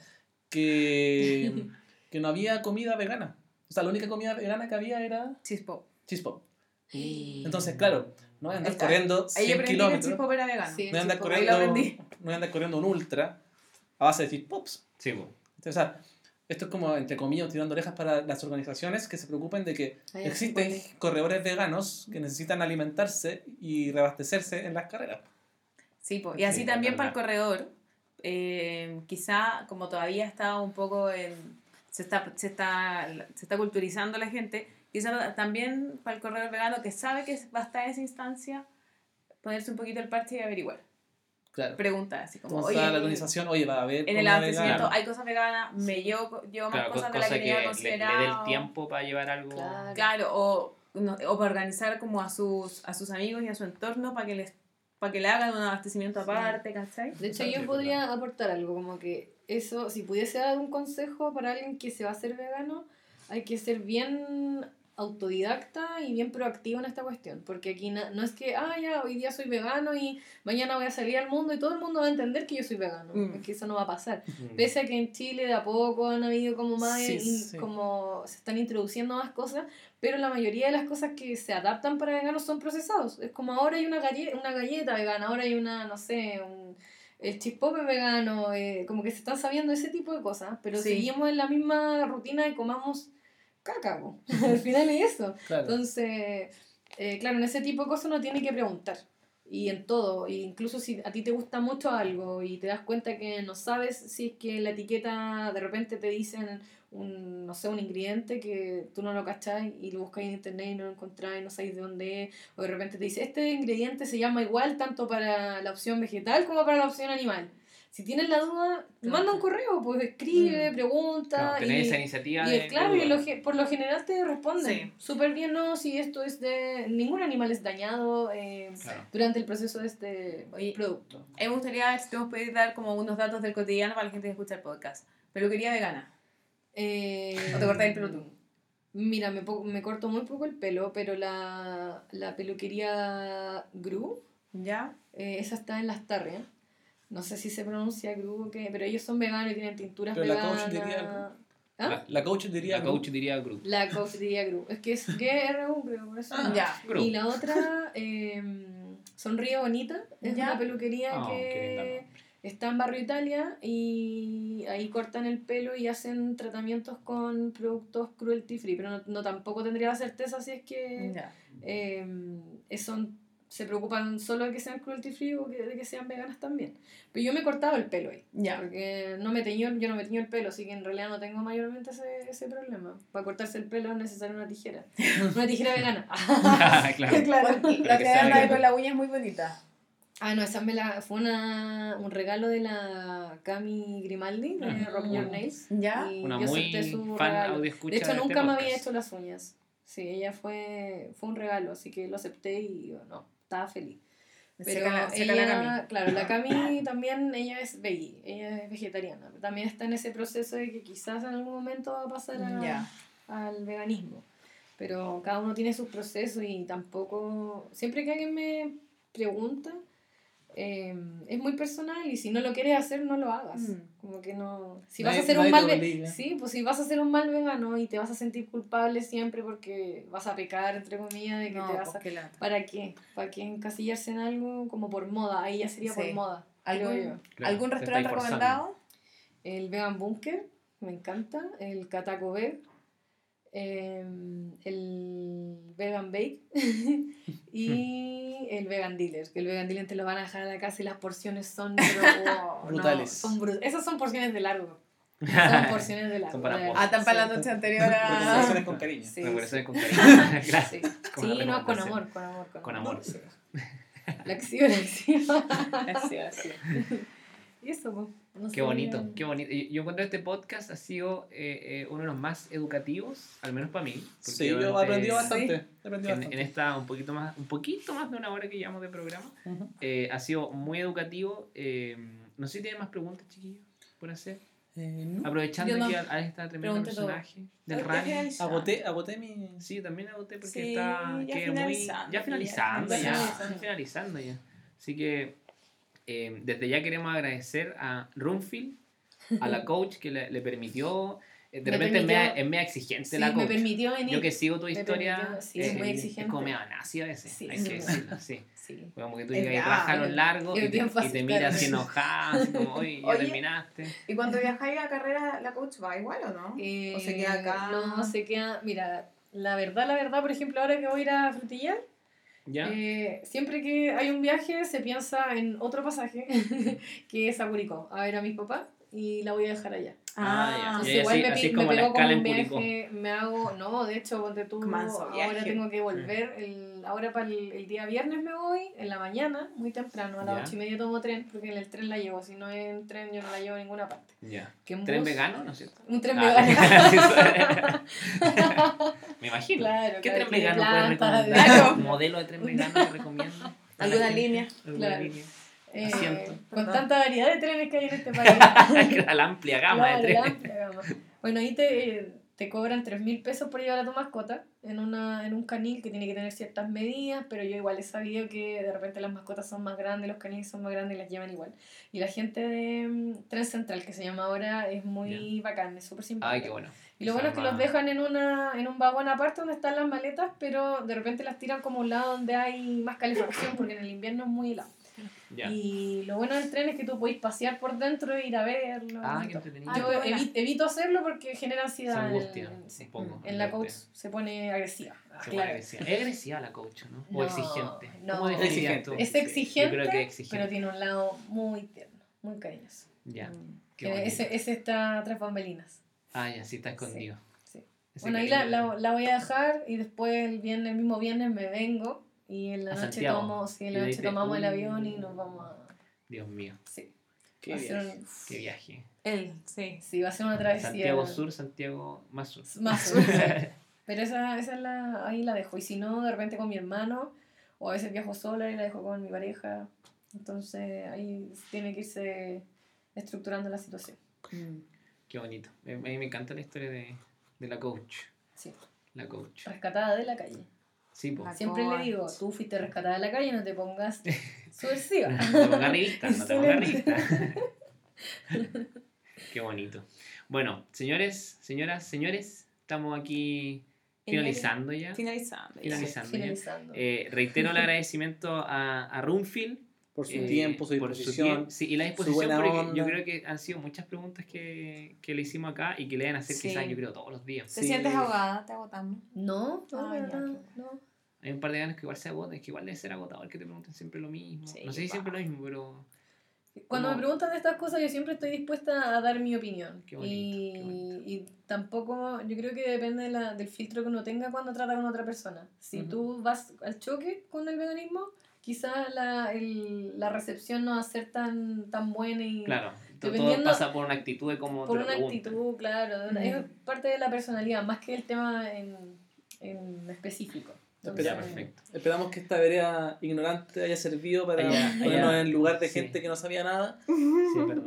que, que no había comida vegana. O sea, la única comida vegana que había era Chispo. chispo. Entonces, claro, no voy a andar Está. corriendo Ahí 100 aprendí que el kilómetros, chispo era vegano. Sí. no voy a andar corriendo, aprendí. no voy a andar corriendo un ultra a base de chispops. Sí, o sea, esto es como, entre comillas, tirando orejas para las organizaciones que se preocupen de que Ahí existen así, corredores veganos que necesitan alimentarse y reabastecerse en las carreras. Sí, po. y Sí, así es también para el corredor, eh, quizá como todavía está un poco en, se está, se está, se está culturizando la gente, quizá también para el corredor vegano que sabe que va a estar en esa instancia, ponerse un poquito el parche y averiguar. Claro. Así como, Entonces, oye, la organización, oye, va a haber en el abastecimiento hay cosas veganas, me llevo, llevo más Claro, co- cosas de la cosa que tenía le, le dé considerado. el tiempo para llevar algo. Claro. Claro, o, no- o para organizar como a sus, a sus amigos y a su entorno para que les para que le hagan un abastecimiento aparte, ¿cachai? De hecho, yo podría aportar algo, como que eso, si pudiese dar un consejo para alguien que se va a hacer vegano, hay que ser bien autodidacta y bien proactivo en esta cuestión, porque aquí no es que, ah, ya, hoy día soy vegano y mañana voy a salir al mundo y todo el mundo va a entender que yo soy vegano, Mm. es que eso no va a pasar. Mm. Pese a que en Chile de a poco han habido como más, Sí, in- sí. como se están introduciendo más cosas, pero la mayoría de las cosas que se adaptan para veganos son procesados. Es como ahora hay una, galle una galleta vegana, ahora hay una, no sé, un, el chispope vegano, eh, como que se están sabiendo ese tipo de cosas, pero Sí. seguimos en la misma rutina de comamos caca, po. al final es eso. Claro. Entonces, eh, claro, en ese tipo de cosas uno tiene que preguntar. Y en todo, e incluso si a ti te gusta mucho algo y te das cuenta que no sabes si es que la etiqueta de repente te dicen un, no sé, un ingrediente que tú no lo cachás y lo buscáis en internet y no lo encontráis, no sabéis de dónde es, o de repente te dice, este ingrediente se llama igual tanto para la opción vegetal como para la opción animal. Si tienes la duda, manda un correo, pues escribe, Mm. pregunta. Claro, tenés y- esa iniciativa y de, es claro, de y lo por lo general te responden Sí. súper bien, no, si esto es de... Ningún animal es dañado eh, Claro. durante el proceso de este Oye, producto. Mí me gustaría ver si te podéis dar como unos datos del cotidiano para la gente que escucha el podcast. Peluquería vegana. Eh, ¿O te cortáis el pelo tú? Mira, me, me corto muy poco el pelo, pero la, la peluquería Gru, ¿Ya? eh, esa está en Las Tarrias. No sé si se pronuncia Gru o qué, pero ellos son veganos y tienen tinturas Pero la veganas. coach diría ¿Ah? La, la coach diría. La coach diría Gru. La coach diría Gru. Es que es GRU, creo, por eso. Ya. Gru. Y la otra, eh, Sonríe Bonita, es Ya. una peluquería Ah, que está en Barrio Italia y ahí cortan el pelo y hacen tratamientos con productos cruelty free, pero no, no tampoco tendría la certeza si es que Ya. eh, son, se preocupan solo de que sean cruelty free o que, de que sean veganas también. Pero yo me he cortado el pelo ahí. Ya. Porque no me teñó, yo no me teño el pelo, así que en realidad no tengo mayormente ese, ese problema. Para cortarse el pelo es necesaria una tijera. Una tijera vegana. claro. claro. La que vegano. con la uña es muy bonita. Ah, no, esa me la, fue una, un regalo de la Cami Grimaldi, de Ujú. Rock Your Nails. ¿Ya? Y Una yo muy acepté su fan regalo. De hecho, este nunca me había podcast. hecho las uñas. Sí, ella fue, fue un regalo, así que lo acepté y yo, no, estaba feliz. Pero Seca la, seca ella, la Cami. claro, la Cami también, ella es veggie, ella es vegetariana. pero También está en ese proceso de que quizás en algún momento va a pasar a- Ya. al veganismo. Pero cada uno tiene sus procesos y tampoco... Siempre que alguien me pregunta, eh, es muy personal y si no lo quieres hacer, no lo hagas. Mm. Como que no... Si Nadie- vas a hacer un mal... ve-. Sí, pues si vas a hacer un mal vegano y te vas a sentir culpable siempre porque vas a pecar, entre comillas, de que No, te vas a... pues, qué lata. ¿Para qué? ¿Para qué encasillarse en algo como por moda? Ahí ya sería Sí. por moda. creo yo. ¿Algún, Claro, ¿algún restaurante recomendado? El Vegan Bunker, me encanta. El Katako Veg. Em, el Vegan Bake. y el Vegan Dealer. Que el Vegan Dealer te lo van a dejar a la casa y las porciones son pero, wow, no, Brutales. son Esas son porciones de largo. Son porciones de largo. Ah, tan para la noche anterior Recomendaciones a... con cariño. Sí, con cariño. Sí, no, con amor, con amor. Con, Con amor. La acción, la acción. Así, así. Y eso, no Qué sé, bonito, bien. qué bonito. Y Yo encuentro este podcast ha sido eh, eh, uno de los más educativos, al menos para mí. Sí, yo aprendido bastante. Aprendido En, bastante. en esta un poquito más, un poquito más de una hora que llevamos de programa, Ujú. eh, ha sido muy educativo. eh, no sé si tienen más preguntas, chiquillos, por hacer. Eh, no. Aprovechando Yo no. aquí a, a esta tremenda Pregunté todo. personaje del Ya finalizamos. Agoté, agoté mi. Sí, también agoté porque Sí, está ya que muy finalizando, ya ya finalizando ya, finalizando. ya finalizando ya. Así que eh, desde ya queremos agradecer a Runfield, a la coach que le, le permitió. eh, de Me repente es permitió- media, es media exigente Sí, la me coach. permitió venir. Yo que sigo tu Me historia, permitió, sí, eh, es muy eh, exigente. como medio nazi a veces, Sí, hay que decirlo, sí. Sí. Como que tú Es llegas y brava, bajas los es- largos es y te, y te miras claro. así como, oye, ya terminaste. ¿Y cuando viajáis a carrera, la coach va igual o no? ¿O se queda Eh, acá? No, se queda. Mira, la verdad, la verdad, por ejemplo, ahora que voy a ir a frutillar, ¿Ya? eh, siempre que hay un viaje se piensa en otro pasaje, que es a Curicó, a ver a mis papás, y la voy a dejar allá. Ah, ya. Entonces, Y igual así- me, así me pegó como un Curicó. viaje, me hago, no, de hecho, ponte tú, ahora viaje. tengo que volver, el, ahora para el, el día viernes me voy, en la mañana, muy temprano, a las ocho y media tomo tren, porque en el tren la llevo, si no en tren yo no la llevo a ninguna parte. Ya. Que ¿Tren bus- vegano, no es cierto? Un tren Ah, vegano. Me imagino. Claro, ¿Qué claro, tren vegano puedes recomendar? claro. ¿Un modelo de tren vegano que recomiendas? ¿Alguna línea? ¿Alguna Claro. línea? Eh, con tanta variedad de trenes que hay en este país. la amplia gama Claro, de la trenes. amplia gama. Bueno, ahí te, te cobran 3 mil pesos por llevar a tu mascota en, una, en un canil que tiene que tener ciertas medidas, pero yo igual he sabido que de repente las mascotas son más grandes, los caniles son más grandes y las llevan igual. Y la gente de mm, Tren Central, que se llama ahora, es muy bacán, es súper simpática. Ay, qué bueno. Y lo bueno es que los dejan en, una, en un vagón aparte donde están las maletas, pero de repente las tiran como a un lado donde hay más calefacción, porque en el invierno es muy helado. Y lo bueno del tren es que tú podéis pasear por dentro e ir a verlo. Ah, qué entretenido. Yo evi- evito hacerlo porque genera Se ansiedad. en- angustia sí. un poco. En la coach se pone agresiva. Se pone agresiva. Es agresiva la coach, ¿no? O No, exigente. no. ¿Cómo definirías Exigente. tú? Es Sí, exigente, Yo creo que es exigente. pero tiene un lado muy tierno, muy cariñoso. Ya. Mm. Que bonito. ese, ese está tras bambalinas. Ah, ya, sí está escondido. sí. Bueno, ahí la, la, la voy a dejar y después el viernes, el mismo viernes me vengo y en la A noche Santiago. tomo, sí, en la noche tomamos el Uh. avión y nos vamos a... Dios mío, Sí. Qué viaje. un- qué viaje. Él, sí. Sí, va a ser una travesía. Santiago Sur, Santiago más sur. Más sur, sí. Pero esa, esa es la, ahí la dejo. Y si no, de repente con mi hermano, o a veces viajo sola y la dejo con mi pareja. Entonces ahí tiene que irse estructurando la situación. Mm. Qué bonito. A mí me encanta la historia de, de la coach. Sí. La coach. Rescatada de la calle. Sí, pues. Siempre le digo, tú fuiste rescatada de la calle, no te pongas subversiva. No te pongas revista, no te pongas revista. Qué bonito. Bueno, señores, señoras, señores, estamos aquí finalizando ya. Finalizando. Finalizando. ya. Finalizando. Eh, reitero el agradecimiento a, a Runfield Por su eh, tiempo, su disposición. tiemp- sí, y la su disposición, buena porque onda. yo creo que han sido muchas preguntas que, que le hicimos acá y que le van a hacer Sí. quizás, yo creo, todos los días. ¿Te Sí. sientes ahogada? ¿Te agotamos? no, no, Ah, ya, no. Hay un par de ganas que igual se agotan, es que igual debe ser agotador que te pregunten siempre lo mismo. Sí, no sé si siempre lo mismo, pero Cuando me preguntan de estas cosas, yo siempre estoy dispuesta a dar mi opinión. Qué bonito, y, qué bonito. y tampoco, yo creo que depende de la- del filtro que uno tenga cuando trata con otra persona. Si Ujú. tú vas al choque con el veganismo, quizás la, el- la recepción no va a ser tan, tan buena y claro, to- todo Dependiendo- pasa por una actitud de cómo por te lo una preguntan. actitud, claro. Mm. Es parte de la personalidad, más que el tema en, en específico. Ya, Esperamos. perfecto. Esperamos que esta vereda ignorante haya servido para Haya- ponernos haya- en lugar de sí. gente que no sabía nada Sí,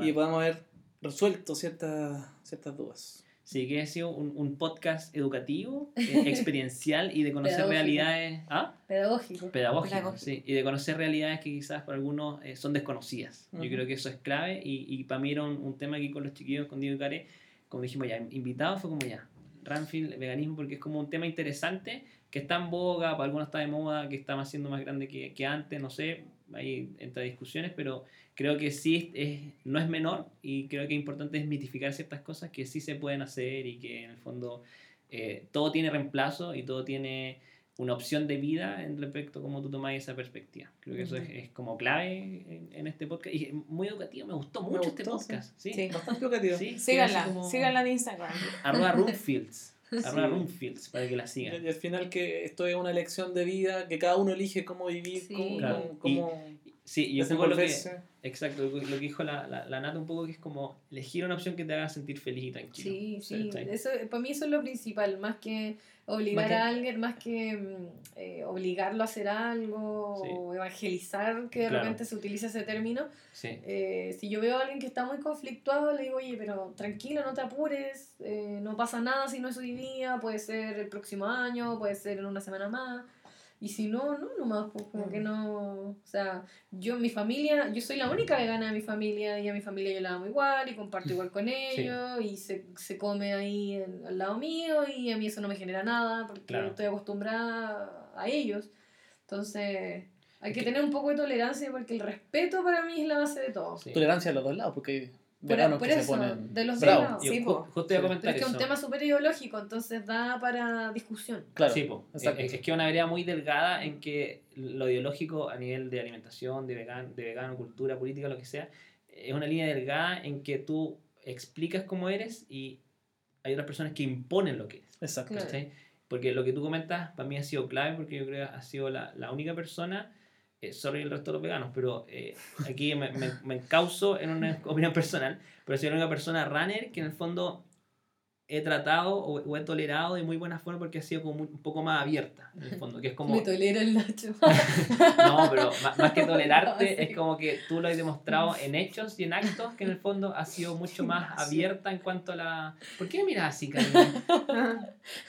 y podamos haber resuelto ciertas, ciertas dudas. Sí, que ha sido un, un podcast educativo, eh, experiencial y de conocer Pedagógico. realidades. ¿Ah? Pedagógico. Pedagógico, Pedagógico. sí. Y de conocer realidades que quizás para algunos eh, son desconocidas. Yo Ujú. creo que eso es clave y, y para mí era un, un tema aquí con los chiquillos, con Diego y Care, como dijimos ya, invitados fue como ya, Ranfield, veganismo, porque es como un tema interesante que está en boga, para algunos está de moda, que está más siendo más grande que, que antes, no sé, ahí entra discusiones, pero creo que sí es, no es menor y creo que es importante desmitificar ciertas cosas que sí se pueden hacer y que en el fondo eh, todo tiene reemplazo y todo tiene una opción de vida en respecto a cómo tú tomas esa perspectiva. Creo que eso es, como clave en, en este podcast y es muy educativo, me gustó mucho este gustó, podcast. Sí, Sí. Bastante educativo. Sí, Síganla, como- síganla en Instagram. Arroba Roomfields. Arroba Sí. Roomfields para que la sigan. Y al final que esto es una elección de vida, que cada uno elige cómo vivir, Sí. cómo, Claro. cómo Sí, y un poco lo que, exacto, lo que dijo la, la, la Nata un poco que es como elegir una opción que te haga sentir feliz y tranquilo. Sí, sí, eso, para mí eso es lo principal, más que obligar Más que- a alguien, más que mm, eh, obligarlo a hacer algo Sí. o evangelizar, que de Claro. repente se utiliza ese término. Sí. Eh, si yo veo a alguien que está muy conflictuado, le digo, oye, pero tranquilo, no te apures, eh, no pasa nada si no es hoy día, puede ser el próximo año, puede ser en una semana más. Y si no, no, nomás, pues como que no. O sea, yo, mi familia, yo soy la única vegana de mi familia y a mi familia yo la amo igual y comparto igual con ellos y se, se come ahí en- al lado mío y a mí eso no me genera nada porque Claro. estoy acostumbrada a ellos. Entonces, hay que que- tener un poco de tolerancia porque el respeto para mí es la base de todo. sí. Tolerancia a los dos lados, porque Por, veganos por que se eso, ponen de los veganos. Sí, justo iba a Sí. comentar Pero es que es un tema súper ideológico, entonces da para discusión. Claro, Sí, po. Es, es que una vereda muy delgada en que lo ideológico a nivel de alimentación, de vegano, de vegano, cultura, política, lo que sea, es una línea delgada en que tú explicas cómo eres y hay otras personas que imponen lo que eres. Exacto. Porque lo que tú comentas para mí ha sido clave porque yo creo que ha sido la, la única persona, eh, sorry el resto de los veganos, pero eh, aquí me, me, me encauso en una opinión personal, pero sido la única persona runner que en el fondo he tratado o, o he tolerado de muy buena forma porque ha sido como muy- un poco más abierta, en el fondo, que es como... Me tolero el Nacho. No, pero ma- más que tolerarte, No, sí. es como que tú lo has demostrado en hechos y en actos que en el fondo ha sido mucho más abierta en cuanto a la... ¿Por qué me miras así, Karina?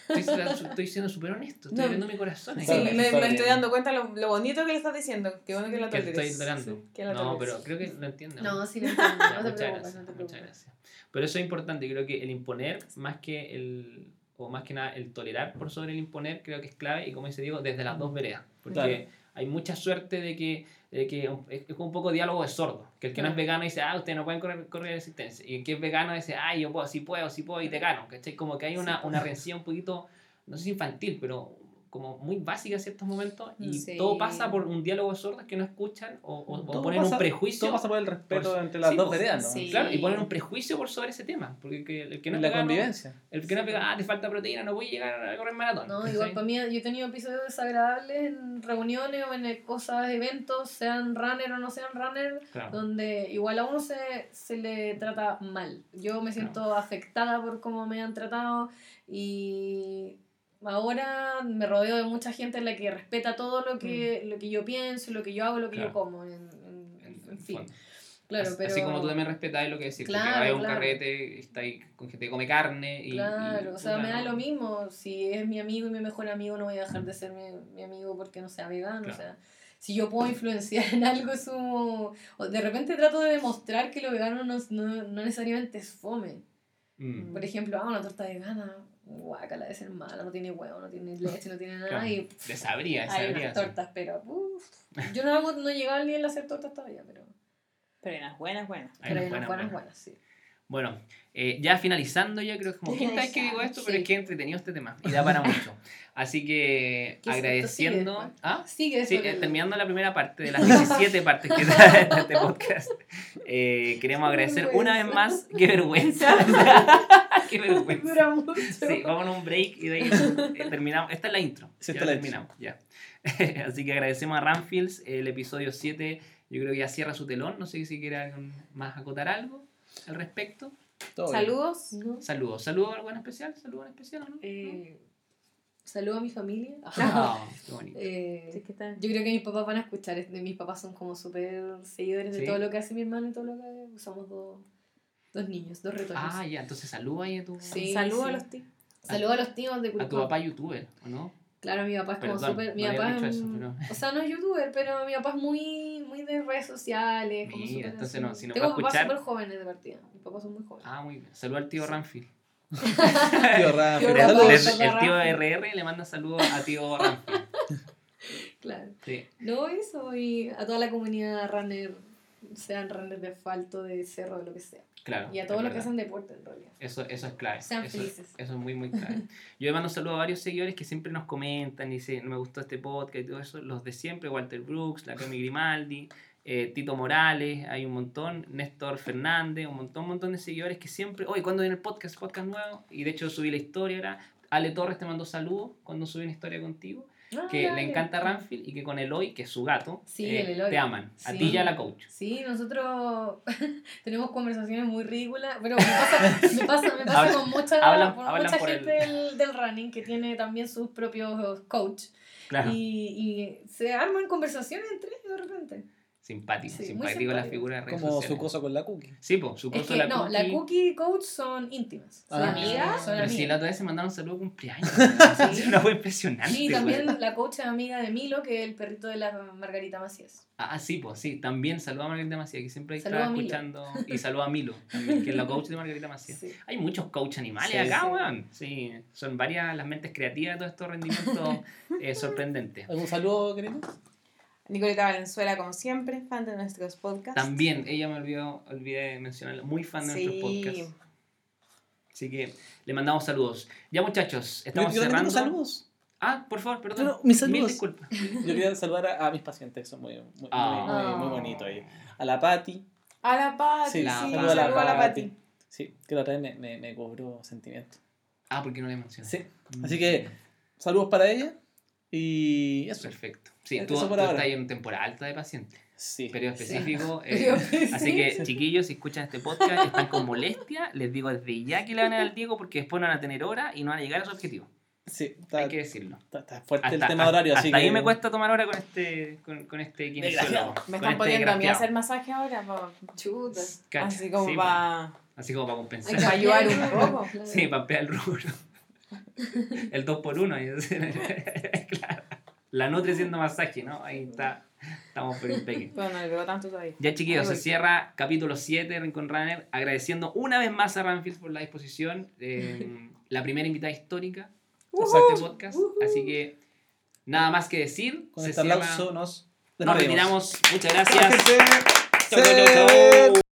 Estoy, siendo- estoy siendo súper honesto, estoy No. abriendo mi corazón. Sí, me, me estoy dando cuenta lo, lo bonito que le estás diciendo. Qué bueno que la que toleres. estoy tolerando. Sí, que no, pero creo que lo entiendo. No, sí lo entiendo. Ya, No muchas preocupes, gracias, no muchas gracias. Pero eso es importante, creo que el imponer, más que el, o más que nada el tolerar por sobre el imponer, creo que es clave, y como dice Diego, desde las dos veredas, porque Claro. hay mucha suerte de que, de que es es un poco diálogo de sordo, que el que no es vegano dice, ah, ustedes no pueden correr, correr resistencia, y el que es vegano dice, ah, yo puedo, sí puedo, sí puedo, y te gano, ¿cachai? Como que hay una, una rencilla un poquito, no sé si infantil, pero como muy básica en ciertos momentos, y Sí. todo pasa por un diálogo de sordos que no escuchan, o, o, o Todo ponen pasa- un prejuicio. Todo pasa por el respeto Por- entre las sí, dos pues, veredas, ¿no? sí. Claro, y ponen un prejuicio por sobre ese tema. Porque que- el que no la vegano, convivencia. el que no vegano, ah, te falta proteína, no voy a llegar a correr maratón. No, igual para mí, yo he tenido episodios desagradables en reuniones o en eh, cosas, eventos, sean runner o no sean runner, Claro. donde igual a uno se, se le trata mal. Yo me siento afectada por cómo me han tratado y ahora me rodeo de mucha gente en la que respeta todo lo que, lo que yo pienso, lo que yo hago, lo que Claro. yo como, en, en- En- en fin. fondo. Claro, pero... así como tú también respetas lo que decís, porque Claro, hay un claro. carrete, está ahí con gente que come carne y. Claro, y, o sea, me da lo mismo. Si es mi amigo y mi mejor amigo, no voy a dejar de ser mi, mi amigo porque no sea vegano. Claro. O sea, si yo puedo influenciar en algo, es como. o de repente trato de demostrar que lo vegano no, no, no necesariamente es fome. Mm. Por ejemplo, ah, una torta vegana, guácala de ser mala, no tiene huevo, no tiene leche, no tiene nada. Claro. Y De sabría, de hay unas tortas, pero. uf, yo no, hago, no he llegado al nivel de hacer tortas todavía, pero. Pero hay unas buenas, buenas. Hay pero unas hay unas buenas, buenas, buenas. buenas, sí. Bueno, eh, ya finalizando, ya creo que es como quinta vez que digo esto, pero Sí. es que he entretenido este tema y da para mucho. Así que agradeciendo. Sigue. ¿Ah? Sigue Sí, eh, terminando la primera parte de las 17 partes que trae este podcast, eh, queremos Qué agradecer una vez más. ¡Qué vergüenza! ¡Qué vergüenza! Dura mucho. Sí, vamos a un break y de ahí eh, terminamos. Esta es la intro. Sí, ya la terminamos, ya. Así que agradecemos a Ramfields. El episodio 7, yo creo que ya cierra su telón. No sé si quiere más acotar algo al respecto. Todo. Saludos. ¿No? Saludos. ¿Saludos algo en especial? ¿Saludos en especial no? Eh, saludo a mi familia. Ah, qué bonito. Eh, Sí, ¿qué tal? yo creo que mis papás van a escuchar. este- Mis papás son como súper seguidores ¿Sí? de todo lo que hace mi hermano y todo lo que somos dos, dos niños, dos retoños. Ah, ya, entonces saludos ahí a tu, Sí, Saludos sí. a los tíos. Saludo a los tíos de a tu Curicó. papá youtuber, ¿o no? Claro, mi papá es como Perdón, súper. Mi no había papá dicho es- eso, pero- O sea, no es youtuber, pero mi papá es muy de redes sociales. Como Mira, entonces no, si nos Tengo papás escuchar- súper jóvenes de partida. Mis papás son muy jóvenes. Ah, muy bien. Saludos al tío. Tío Rafa, Tío El, Rafa. saludos. el- Papá el tío. RR le manda saludos a tío Ramfield. Claro. Sí. No, eso, y a toda la comunidad runner, sean runners de asfalto, de cerro, de lo que sea. Claro. Y a todos los que hacen deporte, en realidad. Eso, eso es clave. Sean eso, felices. Eso es muy, muy clave. Yo le mando saludos a varios seguidores que siempre nos comentan y dicen, me gustó este podcast y todo eso. Los de siempre, Walter Brooks, la Cami Grimaldi, eh, Tito Morales, hay un montón, Néstor Fernández, un montón, un montón de seguidores que siempre, oye, ¿cuándo viene el podcast? Podcast nuevo. Y de hecho subí la historia ahora. Ale Torres te mandó saludos cuando subí una historia contigo. Ah, Que dale. le encanta Ranfield y que con Eloy, que es su gato, Sí, eh, el te aman. A Sí. ti y a la coach. Sí, nosotros tenemos conversaciones muy ridículas, pero me pasa, me pasa, me pasa con mucha, hablan- con hablan mucha gente del, del running que tiene también sus propios coach Claro. y, y se arman conversaciones entre ellos de repente. Simpático, Sí, simpático la figura de redes Como su cosa con la cookie. Sí, pues, su Es cosa que la no, cookie. la cookie y coach son íntimas. Son Ah. amigas, son Pero si la amigas. otra vez se mandaron saludos de cumpleaños. Sí. Una fue impresionante. Sí, güey. también la coach es amiga de Milo, que es el perrito de la Margarita Macías. Ah, sí, pues sí. También saluda a Margarita Macías, que siempre Saluda está a Milo. escuchando. Y saluda a Milo, también, que es la coach de Margarita Macías. Sí. Hay muchos coach animales Sí, acá, sí. weón. Sí, son varias las mentes creativas de todos estos rendimientos eh, sorprendentes. ¿Algún saludo, querido? Nicoleta Valenzuela, como siempre, fan de nuestros podcasts. También, ella me olvidó, olvidé mencionarla, muy fan de nuestros Sí. podcasts. Así que le mandamos saludos. Ya muchachos, estamos yo cerrando. saludos. Ah, por favor, perdón. No, no, mis Mil saludos. disculpas. Yo quería saludar a, a mis pacientes, que son muy, muy, muy, muy, muy bonitos ahí. A la Patti, A la Pati, Sí, sí, la saludo Pati. a la Pati. sí, que la otra vez me, me, me cobró sentimiento. Ah, porque no le mencioné. Sí, así que saludos para ella y eso. Perfecto. Sí, tú, por tú estás ahí en temporada alta de paciente. Sí. periodo específico. eh, así que, chiquillos, si escuchan este podcast y están con molestia, les digo desde ya que le van a dar al Diego porque después no van a tener hora y no van a llegar a su objetivo. Sí, está, Hay que decirlo. está- está fuerte Hasta, el tema de horario, hasta así ahí que... me cuesta tomar hora con este, con, con este kinesiólogo. Me están este poniendo a mí a hacer masaje ahora, pa- Chuta. Cacha, así como sí, para... Así como para compensar. Para ayudar un poco. claro. Sí, para ampliar el rubro. El 2 por 1 claro. La Nutri haciendo masaje, ¿no? Ahí está. Estamos por impeque. Pero no le veo tanto todavía. Ya chiquillos, se cierra capítulo 7 de Rincon Runner, agradeciendo una vez más a Ramfield por la disposición, eh, la primera invitada histórica de este podcast, así que nada más que decir, Con se este aplauso nos nos retiramos, muchas gracias. Gente, Chau, chau, chau, chau.